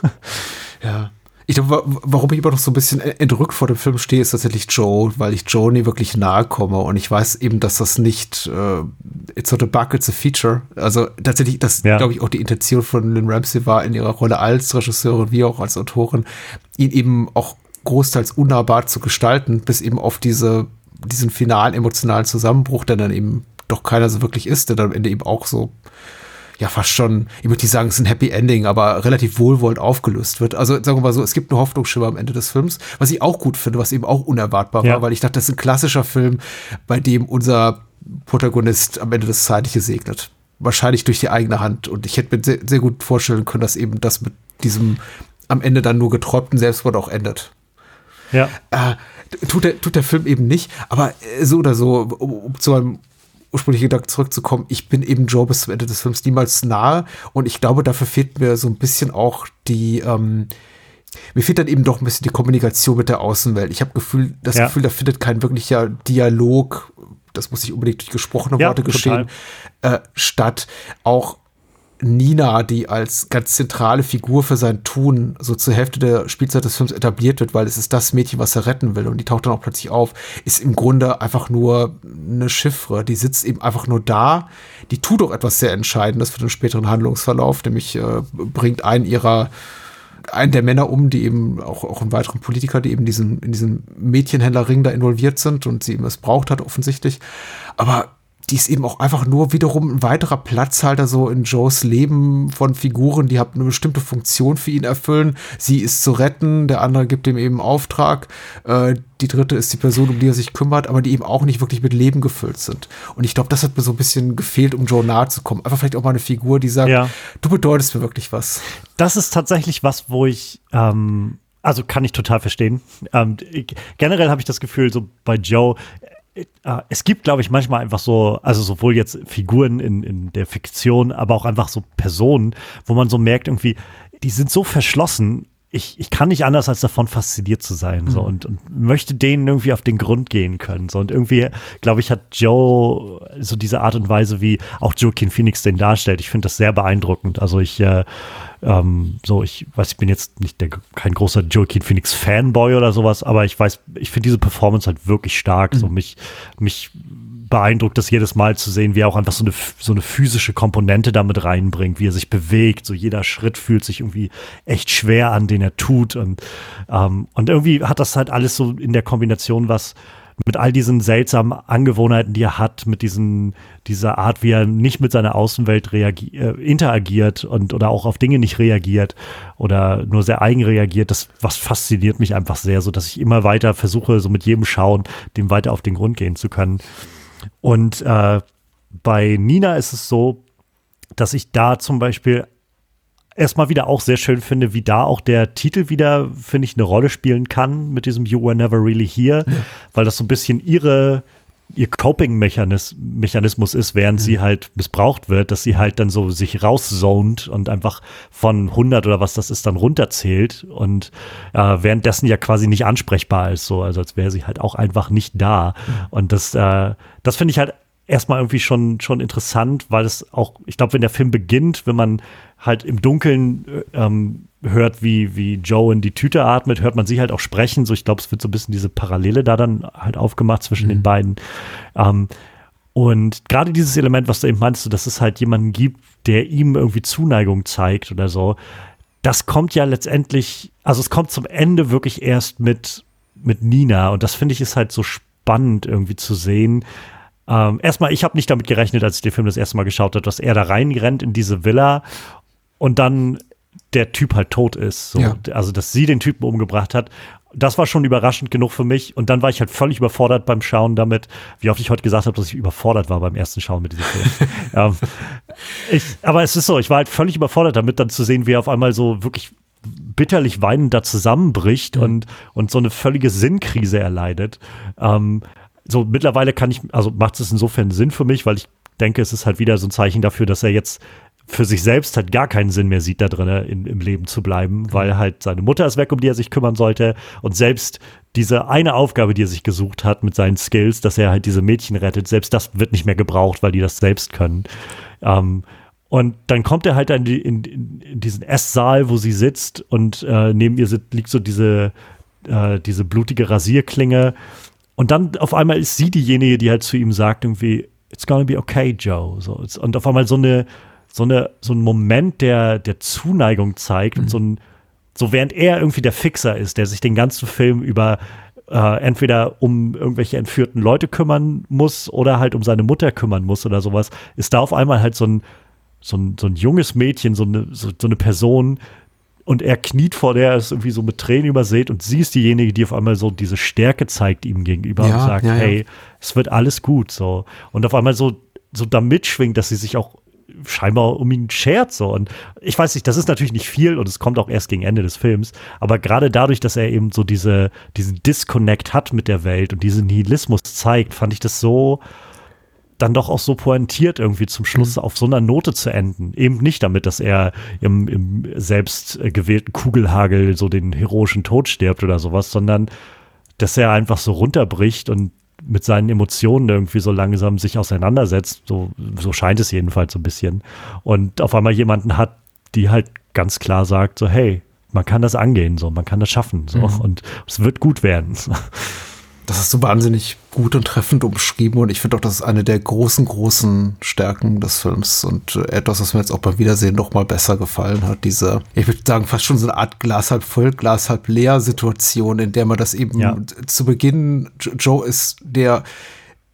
Ja. Ich glaube, wa- warum ich immer noch so ein bisschen entrückt vor dem Film stehe, ist tatsächlich Joe, weil ich Joe nie wirklich nahe komme und ich weiß eben, dass das nicht äh, it's not a bug, it's a feature. Also tatsächlich, das Ja. glaube ich auch die Intention von Lynn Ramsey war in ihrer Rolle als Regisseurin wie auch als Autorin, ihn eben auch großteils unnahbar zu gestalten, bis eben auf diese, diesen finalen emotionalen Zusammenbruch, der dann eben doch keiner so wirklich ist, der dann am Ende eben auch so ja fast schon, ich möchte nicht sagen, es ist ein Happy Ending, aber relativ wohlwollend aufgelöst wird. Also sagen wir mal so, es gibt eine Hoffnungsschimmer am Ende des Films, was ich auch gut finde, was eben auch unerwartbar Ja. war, weil ich dachte, das ist ein klassischer Film, bei dem unser Protagonist am Ende das Zeitliche segnet. Wahrscheinlich durch die eigene Hand. Und ich hätte mir sehr, sehr gut vorstellen können, dass eben das mit diesem am Ende dann nur geträumten Selbstmord auch endet. ja. Äh, tut, der, tut der Film eben nicht, aber so oder so, um, um zu einem ursprüngliche Gedanke zurückzukommen, ich bin eben Joe bis zum Ende des Films niemals nahe und ich glaube, dafür fehlt mir so ein bisschen auch die, ähm, mir fehlt dann eben doch ein bisschen die Kommunikation mit der Außenwelt. Ich habe Gefühl, das Ja. Gefühl, da findet kein wirklicher Dialog, das muss nicht unbedingt durch gesprochene Ja, Worte total. geschehen, äh, statt. Auch Nina, die als ganz zentrale Figur für sein Tun so zur Hälfte der Spielzeit des Films etabliert wird, weil es ist das Mädchen, was er retten will und die taucht dann auch plötzlich auf, ist im Grunde einfach nur eine Chiffre. Die sitzt eben einfach nur da. Die tut auch etwas sehr Entscheidendes für den späteren Handlungsverlauf, nämlich äh, bringt einen ihrer einen der Männer um, die eben auch, auch einen weiteren Politiker, die eben diesen, in diesem Mädchenhändlerring da involviert sind und sie eben missbraucht hat, offensichtlich. Aber die ist eben auch einfach nur wiederum ein weiterer Platzhalter so in Joes Leben von Figuren, die halt eine bestimmte Funktion für ihn erfüllen. Sie ist zu retten, der andere gibt ihm eben Auftrag. Äh, die dritte ist die Person, um die er sich kümmert, aber die eben auch nicht wirklich mit Leben gefüllt sind. Und ich glaube, das hat mir so ein bisschen gefehlt, um Joe nahe zu kommen. Einfach vielleicht auch mal eine Figur, die sagt, Ja. du bedeutest mir wirklich was. das ist tatsächlich was, wo ich, ähm, also kann ich total verstehen. Ähm, ich, generell habe ich das Gefühl, so bei Joe, es gibt, glaube ich, manchmal einfach so, also sowohl jetzt Figuren in, in der Fiktion, aber auch einfach so Personen, wo man so merkt, irgendwie, die sind so verschlossen. Ich, ich kann nicht anders, als davon fasziniert zu sein so, und, und möchte denen irgendwie auf den Grund gehen können. So. Und irgendwie, glaube ich, hat Joe so diese Art und Weise, wie auch Joaquin Phoenix den darstellt. Ich finde das sehr beeindruckend. Also ich, äh, ähm, so, ich weiß, ich bin jetzt nicht der, kein großer Joaquin Phoenix Fanboy oder sowas, aber ich weiß, ich finde diese Performance halt wirklich stark. So mich, mich beeindruckt das jedes Mal zu sehen, wie er auch einfach so eine, so eine physische Komponente damit reinbringt, wie er sich bewegt. So jeder Schritt fühlt sich irgendwie echt schwer an, den er tut. Und, ähm, und irgendwie hat das halt alles so in der Kombination was mit all diesen seltsamen Angewohnheiten, die er hat, mit diesen, dieser Art, wie er nicht mit seiner Außenwelt reagi äh, interagiert und oder auch auf Dinge nicht reagiert oder nur sehr eigen reagiert, das was fasziniert mich einfach sehr, so dass ich immer weiter versuche, so mit jedem Schauen, dem weiter auf den Grund gehen zu können. Und äh, bei Nina ist es so, dass ich da zum Beispiel erstmal wieder auch sehr schön finde, wie da auch der Titel wieder, finde ich, eine Rolle spielen kann mit diesem You Were Never Really Here, weil das so ein bisschen ihre ihr Coping-Mechanismus ist, während sie halt missbraucht wird, dass sie halt dann so sich rauszont und einfach von 100 oder was das ist dann runterzählt und äh, währenddessen ja quasi nicht ansprechbar ist, so also als wäre sie halt auch einfach nicht da. Und das äh, das finde ich halt erstmal irgendwie schon, schon interessant, weil es auch, ich glaube, wenn der Film beginnt, wenn man halt im Dunkeln äh, ähm, hört, wie, wie Joe in die Tüte atmet, hört man sie halt auch sprechen. So, ich glaube, es wird so ein bisschen diese Parallele da dann halt aufgemacht zwischen den beiden. Ähm, und gerade dieses Element, was du eben meinst, so, dass es halt jemanden gibt, der ihm irgendwie Zuneigung zeigt oder so, das kommt ja letztendlich, also es kommt zum Ende wirklich erst mit, mit Nina. Und das finde ich ist halt so spannend irgendwie zu sehen. Ähm, erstmal, ich habe nicht damit gerechnet, als ich den Film das erste Mal geschaut habe, dass er da reinrennt in diese Villa und dann der Typ halt tot ist. So. Ja. Also, dass sie den Typen umgebracht hat. Das war schon überraschend genug für mich. Und dann war ich halt völlig überfordert beim Schauen damit, wie oft ich heute gesagt habe, dass ich überfordert war beim ersten Schauen mit diesem Film. ähm, ich, aber es ist so, ich war halt völlig überfordert damit, dann zu sehen, wie er auf einmal so wirklich bitterlich weinend da zusammenbricht und, und so eine völlige Sinnkrise erleidet. Ähm, so mittlerweile kann ich, also macht es insofern Sinn für mich, weil ich denke, es ist halt wieder so ein Zeichen dafür, dass er jetzt für sich selbst halt gar keinen Sinn mehr sieht, da drin in, im Leben zu bleiben, weil halt seine Mutter ist weg, um die er sich kümmern sollte und selbst diese eine Aufgabe, die er sich gesucht hat mit seinen Skills, dass er halt diese Mädchen rettet, selbst das wird nicht mehr gebraucht, weil die das selbst können. Ähm, und dann kommt er halt in, in, in diesen Esssaal, wo sie sitzt und äh, neben ihr sit- liegt so diese, äh, diese blutige Rasierklinge. Und dann auf einmal ist sie diejenige, die halt zu ihm sagt irgendwie, it's gonna be okay, Joe. So, und auf einmal so eine, so eine, so ein Moment der, der Zuneigung zeigt und so ein, so während er irgendwie der Fixer ist, der sich den ganzen Film über äh, entweder um irgendwelche entführten Leute kümmern muss oder halt um seine Mutter kümmern muss oder sowas, ist da auf einmal halt so ein, so ein, so ein junges Mädchen, so eine, so, so eine Person, und er kniet vor der, ist irgendwie so mit Tränen übersät und sie ist diejenige, die auf einmal so diese Stärke zeigt ihm gegenüber Ja, und sagt, ja, ja. hey, es wird alles gut, so. Und auf einmal so, so da mitschwingt, dass sie sich auch scheinbar um ihn schert, so. Und ich weiß nicht, das ist natürlich nicht viel und es kommt auch erst gegen Ende des Films, aber gerade dadurch, dass er eben so diese, diesen Disconnect hat mit der Welt und diesen Nihilismus zeigt, fand ich das so, dann doch auch so pointiert irgendwie zum Schluss mhm. auf so einer Note zu enden. Eben nicht damit, dass er im, im selbst gewählten Kugelhagel so den heroischen Tod stirbt oder sowas, sondern dass er einfach so runterbricht und mit seinen Emotionen irgendwie so langsam sich auseinandersetzt. So, so scheint es jedenfalls so ein bisschen. Und auf einmal jemanden hat, die halt ganz klar sagt, so, hey, man kann das angehen, so, man kann das schaffen, so, mhm. und es wird gut werden. Das hast du wahnsinnig gut und treffend umschrieben und ich finde auch, das ist eine der großen, großen Stärken des Films und äh, etwas, was mir jetzt auch beim Wiedersehen noch mal besser gefallen hat. Diese, ich würde sagen, fast schon so eine Art Glas halb voll, Glas halb leer Situation, in der man das eben ja. zu Beginn, Joe ist der,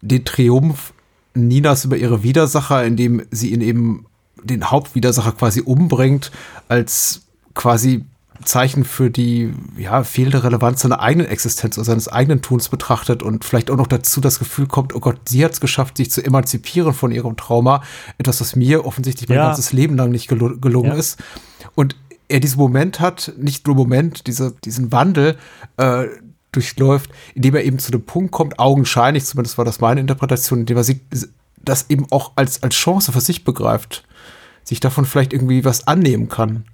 den Triumph Ninas über ihre Widersacher, indem sie ihn eben den Hauptwidersacher quasi umbringt, als quasi Zeichen für die ja, fehlende Relevanz seiner eigenen Existenz oder seines eigenen Tuns betrachtet und vielleicht auch noch dazu das Gefühl kommt, oh Gott, sie hat es geschafft, sich zu emanzipieren von ihrem Trauma. Etwas, was mir offensichtlich mein ja. ganzes Leben lang nicht gel gelungen ja. ist. Und er diesen Moment hat, nicht nur Moment, diese, diesen Wandel äh, durchläuft, indem er eben zu dem Punkt kommt, augenscheinlich, zumindest war das meine Interpretation, indem er sich das eben auch als, als Chance für sich begreift, sich davon vielleicht irgendwie was annehmen kann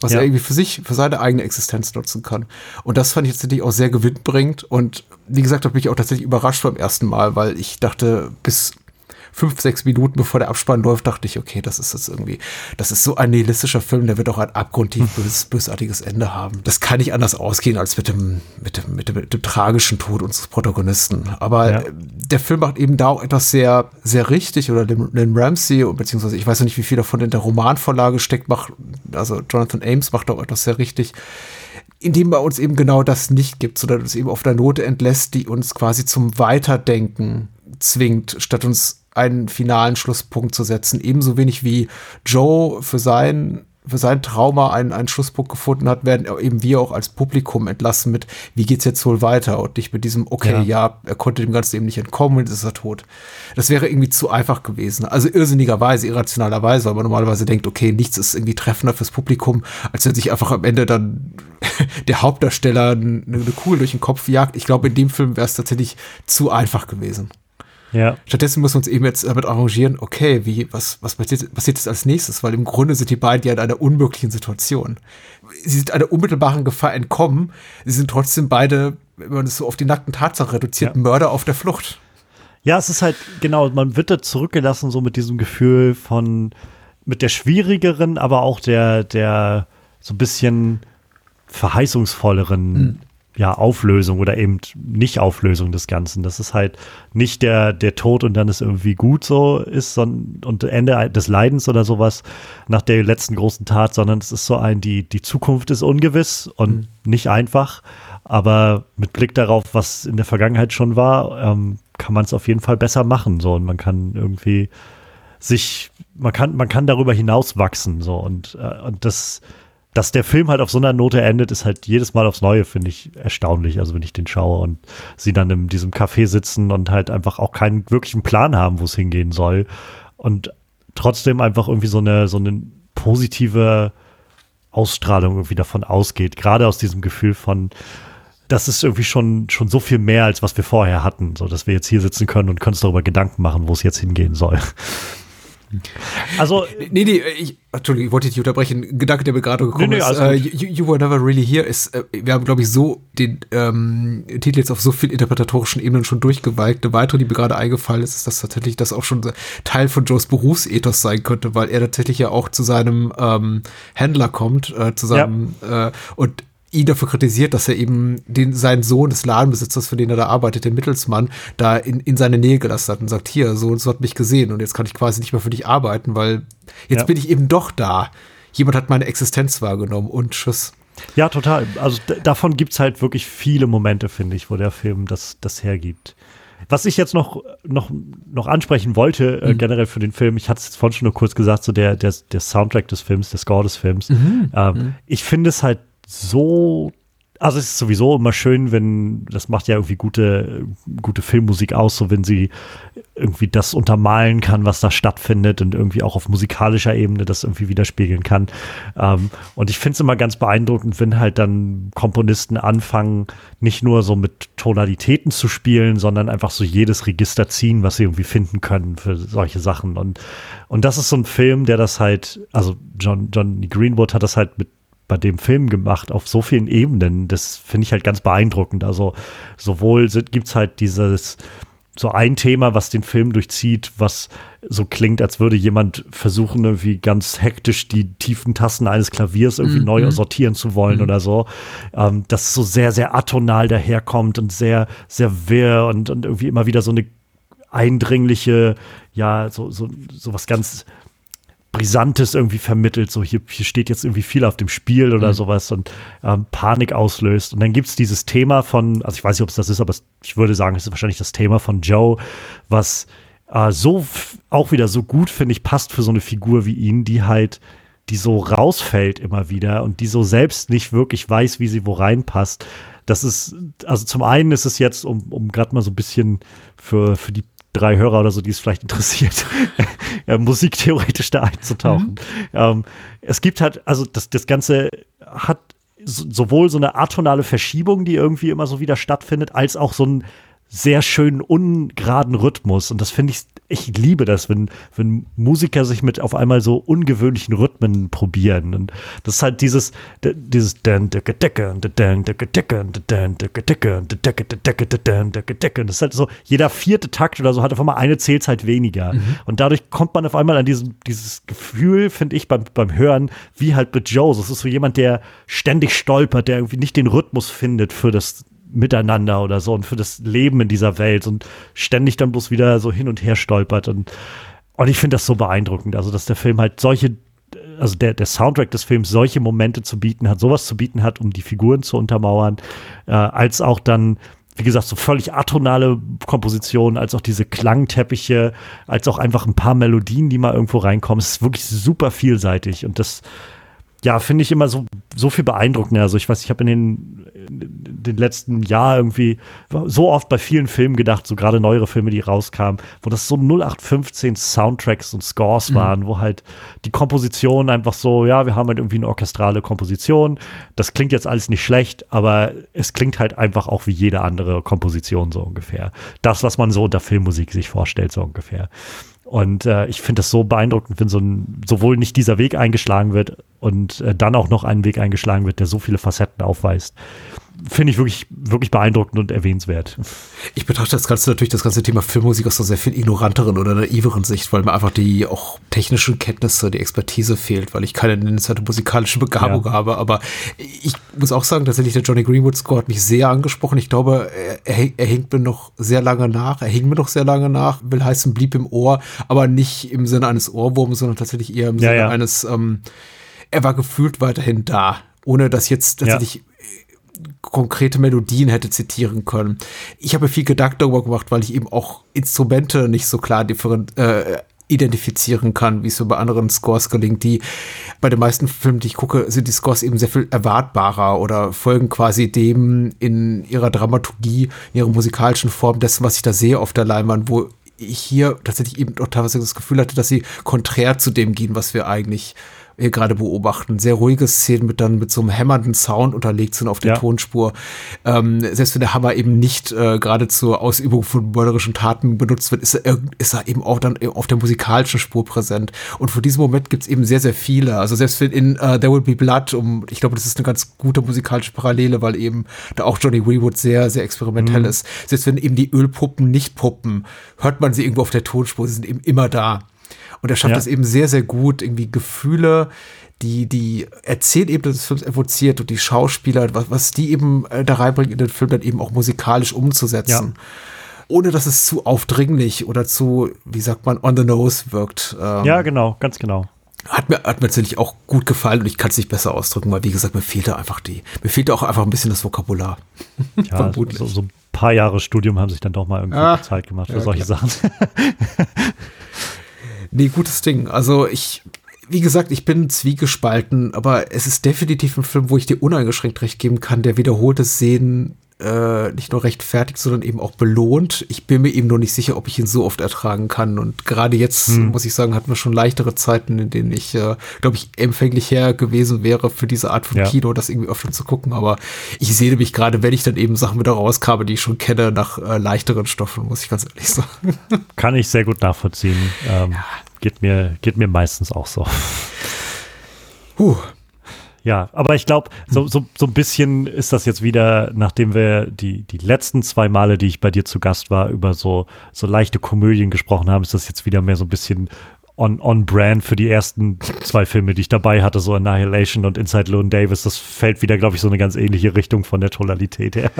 was ja. er irgendwie für sich, für seine eigene Existenz nutzen kann. Und das fand ich tatsächlich auch sehr gewinnbringend. Und wie gesagt, da bin ich auch tatsächlich überrascht beim ersten Mal, weil ich dachte, bis fünf, sechs Minuten bevor der Abspann läuft, dachte ich, okay, das ist jetzt irgendwie, das ist so ein nihilistischer Film, der wird auch ein abgrundtief bös, bösartiges Ende haben. Das kann nicht anders ausgehen als mit dem, mit dem, mit dem, mit dem tragischen Tod unseres Protagonisten. Aber ja. der Film macht eben da auch etwas sehr, sehr richtig oder den, den Ramsey, beziehungsweise ich weiß noch nicht, wie viel davon in der Romanvorlage steckt, macht, also Jonathan Ames macht auch etwas sehr richtig indem er uns eben genau das nicht gibt, sondern uns eben auf der Note entlässt, die uns quasi zum Weiterdenken zwingt, statt uns einen finalen Schlusspunkt zu setzen. Ebenso wenig wie Joe für sein für sein Trauma einen, einen Schlusspunkt gefunden hat, werden eben wir auch als Publikum entlassen mit, wie geht's jetzt wohl weiter? Und nicht mit diesem, okay, ja, ja er konnte dem Ganzen eben nicht entkommen und ist er tot. Das wäre irgendwie zu einfach gewesen. Also irrsinnigerweise, irrationalerweise, weil man normalerweise denkt, okay, nichts ist irgendwie treffender fürs Publikum, als wenn sich einfach am Ende dann der Hauptdarsteller eine, eine Kugel durch den Kopf jagt. Ich glaube, in dem Film wäre es tatsächlich zu einfach gewesen. Ja. Stattdessen müssen wir uns eben jetzt damit arrangieren, okay, wie, was, was passiert, passiert jetzt als nächstes? Weil im Grunde sind die beiden ja in einer unmöglichen Situation. Sie sind einer unmittelbaren Gefahr entkommen. Sie sind trotzdem beide, wenn man es so auf die nackten Tatsachen reduziert, ja. Mörder auf der Flucht. Ja, es ist halt, genau, man wird da zurückgelassen, so mit diesem Gefühl von, mit der schwierigeren, aber auch der, der so ein bisschen verheißungsvolleren mhm ja, Auflösung oder eben nicht Auflösung des Ganzen. Das ist halt nicht der, der Tod und dann ist irgendwie gut so ist sondern, und Ende des Leidens oder sowas nach der letzten großen Tat, sondern es ist so ein, die, die Zukunft ist ungewiss und mhm. nicht einfach. Aber mit Blick darauf, was in der Vergangenheit schon war, ähm, kann man es auf jeden Fall besser machen. So und man kann irgendwie sich, man kann, man kann darüber hinaus wachsen. So und, äh, und das dass der Film halt auf so einer Note endet, ist halt jedes Mal aufs Neue, finde ich, erstaunlich. Also wenn ich den schaue und sie dann in diesem Café sitzen und halt einfach auch keinen wirklichen Plan haben, wo es hingehen soll. Und trotzdem einfach irgendwie so eine, so eine positive Ausstrahlung irgendwie davon ausgeht. Gerade aus diesem Gefühl von, das ist irgendwie schon, schon so viel mehr, als was wir vorher hatten. So, dass wir jetzt hier sitzen können und können uns darüber Gedanken machen, wo es jetzt hingehen soll. Also. Nee, nee, ich, Entschuldigung, ich wollte dich unterbrechen. Ein Gedanke, der mir gerade gekommen nee, nee, ist. Uh, you, you, Were Never Really Here ist, uh, wir haben, glaube ich, so den ähm, Titel jetzt auf so vielen interpretatorischen Ebenen schon durchgewalkt. Eine weitere, die mir gerade eingefallen ist, ist, dass tatsächlich das auch schon Teil von Joes Berufsethos sein könnte, weil er tatsächlich ja auch zu seinem ähm, Händler kommt, äh, zu seinem, ja. äh, und ihn dafür kritisiert, dass er eben den, seinen Sohn des Ladenbesitzers, für den er da arbeitet, den Mittelsmann, da in, in seine Nähe gelassen hat und sagt, hier, so und so hat mich gesehen und jetzt kann ich quasi nicht mehr für dich arbeiten, weil jetzt ja. bin ich eben doch da. Jemand hat meine Existenz wahrgenommen und tschüss. Ja, total. Also davon gibt es halt wirklich viele Momente, finde ich, wo der Film das, das hergibt. Was ich jetzt noch, noch, noch ansprechen wollte, äh, mhm. äh, generell für den Film, ich hatte es jetzt vorhin schon nur kurz gesagt, so der, der, der Soundtrack des Films, der Score des Films. Mhm. Ähm, mhm. Ich finde es halt so also es ist sowieso immer schön, wenn, das macht ja irgendwie gute, gute Filmmusik aus, so wenn sie irgendwie das untermalen kann, was da stattfindet und irgendwie auch auf musikalischer Ebene das irgendwie widerspiegeln kann. Ähm, und ich finde es immer ganz beeindruckend, wenn halt dann Komponisten anfangen, nicht nur so mit Tonalitäten zu spielen, sondern einfach so jedes Register ziehen, was sie irgendwie finden können für solche Sachen. Und, und das ist so ein Film, der das halt, also John, John Greenwood hat das halt mit bei dem Film gemacht auf so vielen Ebenen. Das finde ich halt ganz beeindruckend. Also sowohl gibt es halt dieses so ein Thema, was den Film durchzieht, was so klingt, als würde jemand versuchen, irgendwie ganz hektisch die tiefen Tasten eines Klaviers irgendwie mhm. neu sortieren zu wollen mhm. oder so. Ähm, das so sehr, sehr atonal daherkommt und sehr, sehr wirr und, und irgendwie immer wieder so eine eindringliche, ja, so, so, so was ganz Brisantes irgendwie vermittelt, so hier, hier steht jetzt irgendwie viel auf dem Spiel oder mhm. sowas und ähm, Panik auslöst. Und dann gibt es dieses Thema von, also ich weiß nicht, ob es das ist, aber ich würde sagen, es ist wahrscheinlich das Thema von Joe, was äh, so auch wieder so gut, finde ich, passt für so eine Figur wie ihn, die halt, die so rausfällt immer wieder und die so selbst nicht wirklich weiß, wie sie wo reinpasst. Das ist, also zum einen ist es jetzt, um, um gerade mal so ein bisschen für, für die drei Hörer oder so, die es vielleicht interessiert, äh, musiktheoretisch da einzutauchen. Mhm. Ähm, es gibt halt, also das, das Ganze hat sowohl so eine atonale Verschiebung, die irgendwie immer so wieder stattfindet, als auch so einen sehr schönen, ungeraden Rhythmus. Und das finde ich ich liebe das, wenn, wenn Musiker sich mit auf einmal so ungewöhnlichen Rhythmen probieren. Und das ist halt dieses, dieses und das ist halt so, jeder vierte Takt oder so hat auf einmal eine Zählzeit weniger. Mhm. Und dadurch kommt man auf einmal an diesen, dieses Gefühl, finde ich, beim, beim Hören, wie halt mit Joe. Das ist so jemand, der ständig stolpert, der irgendwie nicht den Rhythmus findet für das Miteinander oder so und für das Leben in dieser Welt und ständig dann bloß wieder so hin und her stolpert und, und ich finde das so beeindruckend, also dass der Film halt solche, also der, der Soundtrack des Films solche Momente zu bieten hat, sowas zu bieten hat, um die Figuren zu untermauern, äh, als auch dann wie gesagt, so völlig atonale Kompositionen, als auch diese Klangteppiche, als auch einfach ein paar Melodien, die mal irgendwo reinkommen. Es ist wirklich super vielseitig und das, ja, finde ich immer so, so viel beeindruckender. Also ich weiß, ich habe in den, in den letzten Jahren irgendwie so oft bei vielen Filmen gedacht, so gerade neuere Filme, die rauskamen, wo das so 0815 Soundtracks und Scores mhm. waren, wo halt die Komposition einfach so, ja, wir haben halt irgendwie eine orchestrale Komposition. Das klingt jetzt alles nicht schlecht, aber es klingt halt einfach auch wie jede andere Komposition so ungefähr. Das, was man so unter Filmmusik sich vorstellt, so ungefähr. Und äh, ich finde das so beeindruckend, wenn so ein, sowohl nicht dieser Weg eingeschlagen wird und äh, dann auch noch ein Weg eingeschlagen wird, der so viele Facetten aufweist finde ich wirklich, wirklich beeindruckend und erwähnenswert. Ich betrachte das Ganze natürlich, das ganze Thema Filmmusik aus einer sehr viel ignoranteren oder naiveren Sicht, weil mir einfach die auch technischen Kenntnisse, die Expertise fehlt, weil ich keine nennenswerte musikalische Begabung ja. habe. Aber ich muss auch sagen, tatsächlich der Johnny Greenwood Score hat mich sehr angesprochen. Ich glaube, er, er hängt mir noch sehr lange nach. Er hing mir noch sehr lange nach, will heißen, blieb im Ohr, aber nicht im Sinne eines Ohrwurms, sondern tatsächlich eher im Sinne ja. eines, ähm, er war gefühlt weiterhin da ohne dass jetzt tatsächlich ja konkrete Melodien hätte zitieren können. Ich habe viel Gedanken darüber gemacht, weil ich eben auch Instrumente nicht so klar äh, identifizieren kann, wie es so bei anderen Scores gelingt. Die bei den meisten Filmen, die ich gucke, sind die Scores eben sehr viel erwartbarer oder folgen quasi dem in ihrer Dramaturgie, in ihrer musikalischen Form dessen, was ich da sehe auf der Leinwand, wo ich hier tatsächlich eben auch teilweise das Gefühl hatte, dass sie konträr zu dem gehen, was wir eigentlich hier gerade beobachten. Sehr ruhige Szenen mit dann mit so einem hämmernden Sound unterlegt sind auf der ja. Tonspur. Ähm, selbst wenn der Hammer eben nicht äh, gerade zur Ausübung von mörderischen Taten benutzt wird, ist er, ist er eben auch dann auf der musikalischen Spur präsent. Und für diesen Moment gibt es eben sehr, sehr viele. Also selbst wenn in uh, There Will Be Blood, um, ich glaube, das ist eine ganz gute musikalische Parallele, weil eben da auch Johnny Weewood sehr, sehr experimentell mhm. ist. Selbst wenn eben die Ölpuppen nicht puppen, hört man sie irgendwo auf der Tonspur, sie sind eben immer da. Und er schafft es eben sehr, sehr gut, irgendwie Gefühle, die die Erzählebene des Films evoziert und die Schauspieler, was, was die eben äh, da reinbringen in den Film, dann eben auch musikalisch umzusetzen. Ja. Ohne dass es zu aufdringlich oder zu, wie sagt man, on the nose wirkt. Ähm, ja, genau, ganz genau. Hat mir, hat mir tatsächlich auch gut gefallen und ich kann es nicht besser ausdrücken, weil wie gesagt, mir fehlte einfach die, mir fehlte auch einfach ein bisschen das Vokabular. Ja, so, so, ein paar Jahre Studium haben sich dann doch mal irgendwie ah, Zeit gemacht für ja, solche klar. Sachen. Nee, gutes Ding. Also ich, wie gesagt, ich bin zwiegespalten, aber es ist definitiv ein Film, wo ich dir uneingeschränkt recht geben kann, der wiederholtes Sehen äh, nicht nur rechtfertigt, sondern eben auch belohnt. Ich bin mir eben nur nicht sicher, ob ich ihn so oft ertragen kann. Und gerade jetzt, hm. muss ich sagen, hatten wir schon leichtere Zeiten, in denen ich, äh, glaube ich, empfänglich her gewesen wäre für diese Art von ja. Kino, das irgendwie öfter zu gucken. Aber ich sehe mich gerade, wenn ich dann eben Sachen wieder rauskam, die ich schon kenne, nach äh, leichteren Stoffen, muss ich ganz ehrlich sagen. Kann ich sehr gut nachvollziehen. Ähm, ja. geht, mir, geht mir meistens auch so. Huh. Ja, aber ich glaube, so, so, so ein bisschen ist das jetzt wieder, nachdem wir die, die letzten zwei Male, die ich bei dir zu Gast war, über so, so leichte Komödien gesprochen haben, ist das jetzt wieder mehr so ein bisschen on, on brand für die ersten zwei Filme, die ich dabei hatte, so Annihilation und Inside Llewyn Davis. Das fällt wieder, glaube ich, so eine ganz ähnliche Richtung von der Tonalität her.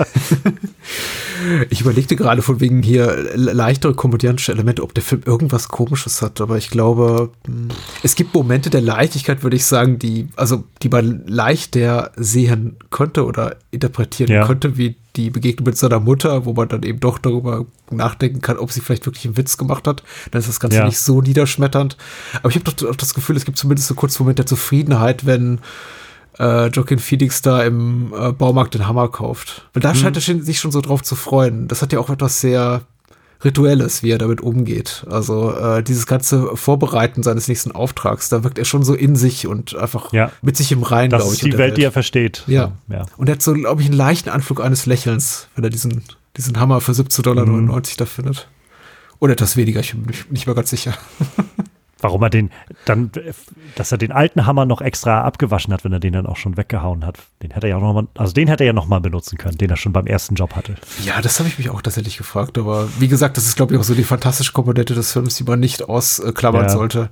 ich überlegte gerade von wegen hier leichtere komödiantische Elemente, ob der Film irgendwas Komisches hat, aber ich glaube, hm, es gibt Momente der Leichtigkeit, würde ich sagen, die, also, die man leichter sehen könnte oder interpretieren ja. könnte, wie die Begegnung mit seiner Mutter, wo man dann eben doch darüber nachdenken kann, ob sie vielleicht wirklich einen Witz gemacht hat. Dann ist das Ganze ja. nicht so niederschmetternd. Aber ich habe doch das Gefühl, es gibt zumindest so kurz Moment der Zufriedenheit, wenn äh, Joaquin Phoenix da im äh, Baumarkt den Hammer kauft. Weil da mhm. scheint er sich schon so drauf zu freuen. Das hat ja auch etwas sehr Rituelles, wie er damit umgeht. Also äh, dieses ganze Vorbereiten seines nächsten Auftrags, da wirkt er schon so in sich und einfach ja. mit sich im Reinen, glaube ich. Das ist die Welt, Welt, die er versteht. Ja. ja. Und er hat so, glaube ich, einen leichten Anflug eines Lächelns, wenn er diesen, diesen Hammer für 17,99 Dollar mhm. da findet. Oder etwas weniger, ich bin nicht mehr ganz sicher. Warum er den dann, dass er den alten Hammer noch extra abgewaschen hat, wenn er den dann auch schon weggehauen hat. Den hätte er ja auch noch mal, also den hätte er ja noch mal benutzen können, den er schon beim ersten Job hatte. Ja, das habe ich mich auch tatsächlich gefragt. Aber wie gesagt, das ist glaube ich auch so die fantastische Komponente des Films, die man nicht ausklammern ja. sollte.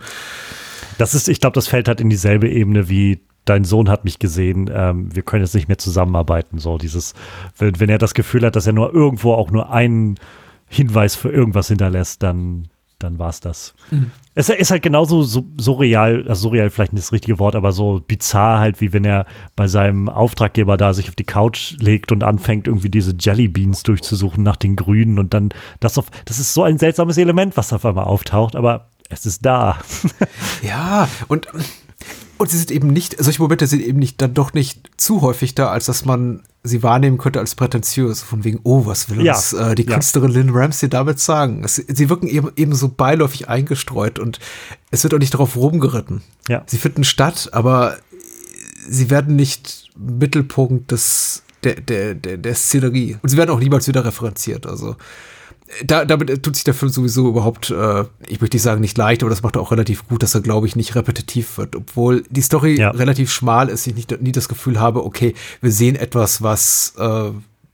Das ist, ich glaube, das fällt halt in dieselbe Ebene wie dein Sohn hat mich gesehen, ähm, wir können jetzt nicht mehr zusammenarbeiten. So dieses, wenn, wenn er das Gefühl hat, dass er nur irgendwo auch nur einen Hinweis für irgendwas hinterlässt, dann dann war es das. Mhm. Es ist halt genauso so, surreal, also surreal vielleicht nicht das richtige Wort, aber so bizarr halt, wie wenn er bei seinem Auftraggeber da sich auf die Couch legt und anfängt, irgendwie diese Jellybeans durchzusuchen nach den Grünen und dann das auf, das ist so ein seltsames Element, was auf einmal auftaucht, aber es ist da. ja, und und sie sind eben nicht, solche Momente sind eben nicht dann doch nicht zu häufig da, als dass man sie wahrnehmen könnte als prätentiös. Von wegen, oh, was will ja. uns äh, die Künstlerin ja. Lynn Ramsey damit sagen? Es, sie wirken eben, eben so beiläufig eingestreut und es wird auch nicht darauf rumgeritten. Ja. Sie finden statt, aber sie werden nicht Mittelpunkt des, der, der, der, der Szenerie. Und sie werden auch niemals wieder referenziert. Also da, damit tut sich der Film sowieso überhaupt, äh, ich möchte nicht sagen nicht leicht, aber das macht er auch relativ gut, dass er, glaube ich, nicht repetitiv wird. Obwohl die Story ja. relativ schmal ist, ich nicht, nie das Gefühl habe, okay, wir sehen etwas, was äh,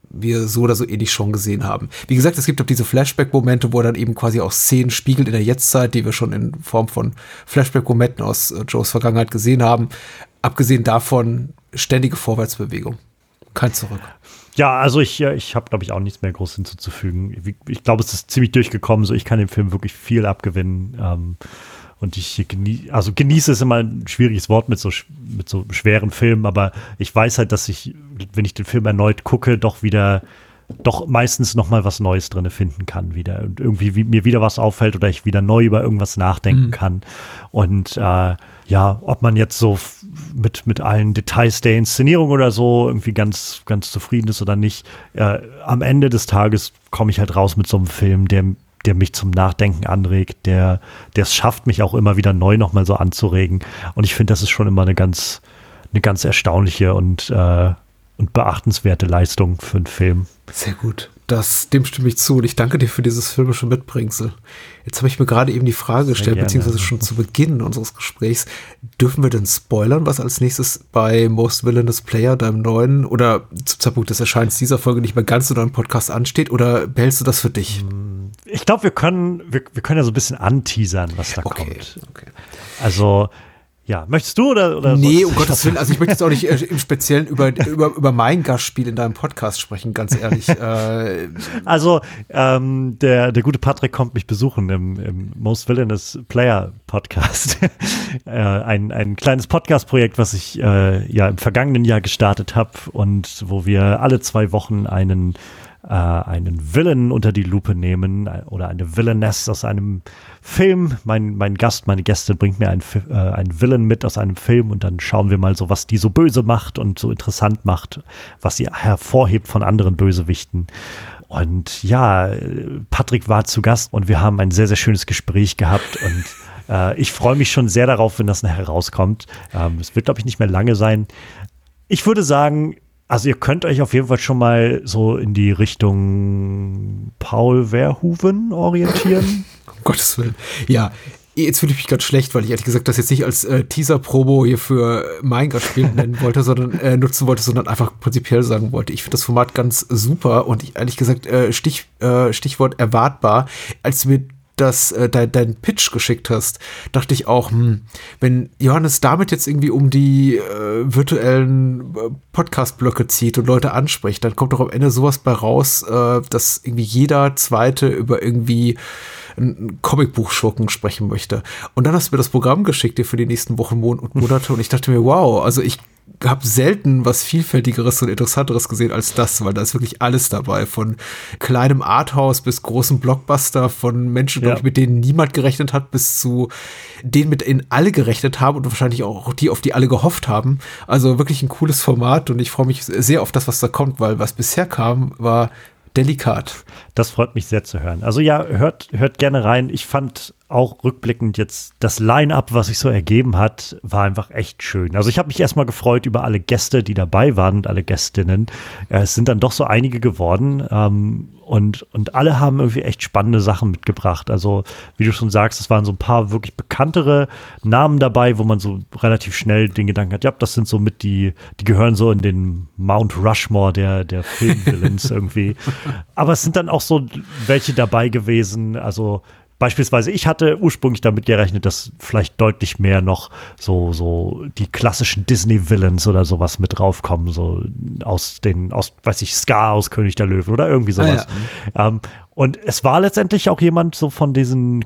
wir so oder so ähnlich schon gesehen haben. Wie gesagt, es gibt auch diese Flashback-Momente, wo er dann eben quasi auch Szenen spiegelt in der Jetztzeit, die wir schon in Form von Flashback-Momenten aus äh, Joes Vergangenheit gesehen haben. Abgesehen davon ständige Vorwärtsbewegung. Kein Zurück. Ja, also ich, ich habe, glaube ich, auch nichts mehr groß hinzuzufügen. Ich, glaube, es ist ziemlich durchgekommen. So, ich kann dem Film wirklich viel abgewinnen. Ähm, und ich genieße, also genieße ist immer ein schwieriges Wort mit so, mit so schweren Filmen, aber ich weiß halt, dass ich, wenn ich den Film erneut gucke, doch wieder doch meistens noch mal was Neues drin finden kann wieder und irgendwie wie, mir wieder was auffällt oder ich wieder neu über irgendwas nachdenken mhm. kann und äh, ja, ob man jetzt so mit, mit allen Details der Inszenierung oder so irgendwie ganz, ganz zufrieden ist oder nicht, äh, am Ende des Tages komme ich halt raus mit so einem Film, der, der mich zum Nachdenken anregt, der, der es schafft, mich auch immer wieder neu nochmal so anzuregen. Und ich finde, das ist schon immer eine ganz, eine ganz erstaunliche und, äh, und beachtenswerte Leistung für einen Film. Sehr gut. Das, dem stimme ich zu und ich danke dir für dieses filmische Mitbringsel. Jetzt habe ich mir gerade eben die Frage gestellt, beziehungsweise schon zu Beginn unseres Gesprächs, dürfen wir denn spoilern, was als nächstes bei Most Villainous Player, deinem neuen, oder zum Zeitpunkt des Erscheinens dieser Folge nicht mehr ganz so deinem Podcast ansteht, oder behältst du das für dich? Ich glaube, wir können, wir, wir können ja so ein bisschen anteasern, was da okay, kommt. Okay. Also, ja, möchtest du oder? oder nee, um Gottes Willen. Also ich möchte jetzt auch nicht äh, im Speziellen über, über, über mein Gastspiel in deinem Podcast sprechen, ganz ehrlich. äh, also ähm, der, der gute Patrick kommt mich besuchen im, im Most Villainous Player Podcast. äh, ein, ein kleines Podcast-Projekt, was ich äh, ja im vergangenen Jahr gestartet habe und wo wir alle zwei Wochen einen äh, einen Villain unter die Lupe nehmen äh, oder eine Villainess aus einem Film. Mein, mein Gast, meine Gäste bringt mir einen, äh, einen Villain mit aus einem Film und dann schauen wir mal so, was die so böse macht und so interessant macht, was sie hervorhebt von anderen Bösewichten. Und ja, Patrick war zu Gast und wir haben ein sehr, sehr schönes Gespräch gehabt und äh, ich freue mich schon sehr darauf, wenn das nachher rauskommt. Ähm, es wird, glaube ich, nicht mehr lange sein. Ich würde sagen, also ihr könnt euch auf jeden Fall schon mal so in die Richtung Paul Verhoeven orientieren. um Gottes Willen. Ja, jetzt fühle ich mich ganz schlecht, weil ich ehrlich gesagt das jetzt nicht als äh, Teaser-Promo hier für mein Gastspiel nennen wollte, sondern äh, nutzen wollte, sondern einfach prinzipiell sagen wollte. Ich finde das Format ganz super und ich, ehrlich gesagt, äh, Stich, äh, Stichwort erwartbar, als wir das äh, dein, dein Pitch geschickt hast, dachte ich auch, hm, wenn Johannes damit jetzt irgendwie um die äh, virtuellen äh, Podcast-Blöcke zieht und Leute anspricht, dann kommt doch am Ende sowas bei raus, äh, dass irgendwie jeder Zweite über irgendwie ein Comicbuchschurken sprechen möchte. Und dann hast du mir das Programm geschickt dir für die nächsten Wochen, und Monate und ich dachte mir, wow, also ich habe selten was vielfältigeres und interessanteres gesehen als das, weil da ist wirklich alles dabei, von kleinem Arthouse bis großen Blockbuster, von Menschen, ja. ich, mit denen niemand gerechnet hat, bis zu denen, mit denen alle gerechnet haben und wahrscheinlich auch die, auf die alle gehofft haben. Also wirklich ein cooles Format und ich freue mich sehr auf das, was da kommt, weil was bisher kam, war delikat. Das freut mich sehr zu hören. Also ja, hört, hört gerne rein. Ich fand auch rückblickend jetzt das Line-up, was sich so ergeben hat, war einfach echt schön. Also ich habe mich erstmal gefreut über alle Gäste, die dabei waren und alle Gästinnen. Ja, es sind dann doch so einige geworden ähm, und, und alle haben irgendwie echt spannende Sachen mitgebracht. Also wie du schon sagst, es waren so ein paar wirklich bekanntere Namen dabei, wo man so relativ schnell den Gedanken hat, ja, das sind so mit die, die gehören so in den Mount Rushmore der, der Filmvillains irgendwie. Aber es sind dann auch so welche dabei gewesen, also Beispielsweise, ich hatte ursprünglich damit gerechnet, dass vielleicht deutlich mehr noch so, so die klassischen Disney-Villains oder sowas mit draufkommen, so aus den, aus, weiß ich, Scar aus König der Löwen oder irgendwie sowas. Ah, ja. ähm, und es war letztendlich auch jemand so von diesen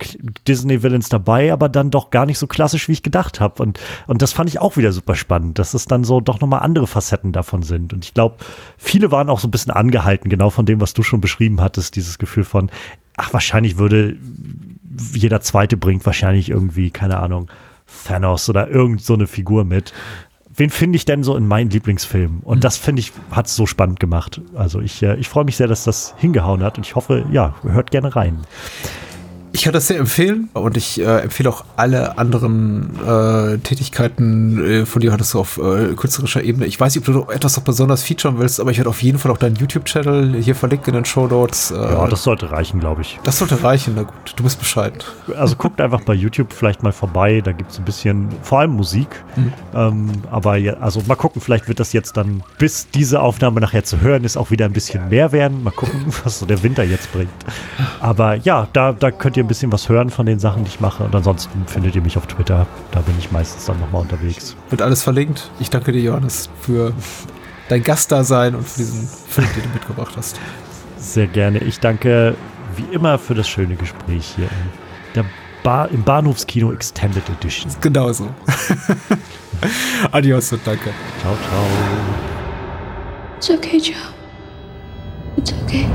Disney-Villains dabei, aber dann doch gar nicht so klassisch, wie ich gedacht habe. Und, und das fand ich auch wieder super spannend, dass es dann so doch nochmal andere Facetten davon sind. Und ich glaube, viele waren auch so ein bisschen angehalten, genau von dem, was du schon beschrieben hattest, dieses Gefühl von, ach, wahrscheinlich würde jeder zweite bringt wahrscheinlich irgendwie, keine Ahnung, Thanos oder irgend so eine Figur mit. Wen finde ich denn so in meinen Lieblingsfilmen? Und das finde ich, hat es so spannend gemacht. Also ich, äh, ich freue mich sehr, dass das hingehauen hat und ich hoffe, ja, hört gerne rein. Ich kann das sehr empfehlen und ich äh, empfehle auch alle anderen äh, Tätigkeiten äh, von dir hattest du auf äh, künstlerischer Ebene. Ich weiß nicht, ob du noch etwas noch besonders featuren willst, aber ich werde auf jeden Fall auch deinen YouTube-Channel hier verlinkt in den Show Notes. Äh, ja, das sollte reichen, glaube ich. Das sollte reichen, na gut, du bist Bescheid. Also guckt einfach bei YouTube vielleicht mal vorbei, da gibt es ein bisschen, vor allem Musik. Mhm. Ähm, aber ja, also mal gucken, vielleicht wird das jetzt dann, bis diese Aufnahme nachher zu hören ist, auch wieder ein bisschen mehr werden. Mal gucken, was so der Winter jetzt bringt. Aber ja, da, da könnt ihr ein bisschen was hören von den Sachen, die ich mache. Und ansonsten findet ihr mich auf Twitter. Da bin ich meistens dann nochmal unterwegs. Wird alles verlinkt. Ich danke dir, Johannes, für dein Gastdasein und für diesen Film, den du mitgebracht hast. Sehr gerne. Ich danke wie immer für das schöne Gespräch hier in der Bar, im Bahnhofskino Extended Edition. Genau so. Adios und danke. Ciao, ciao. It's okay, Joe. It's okay.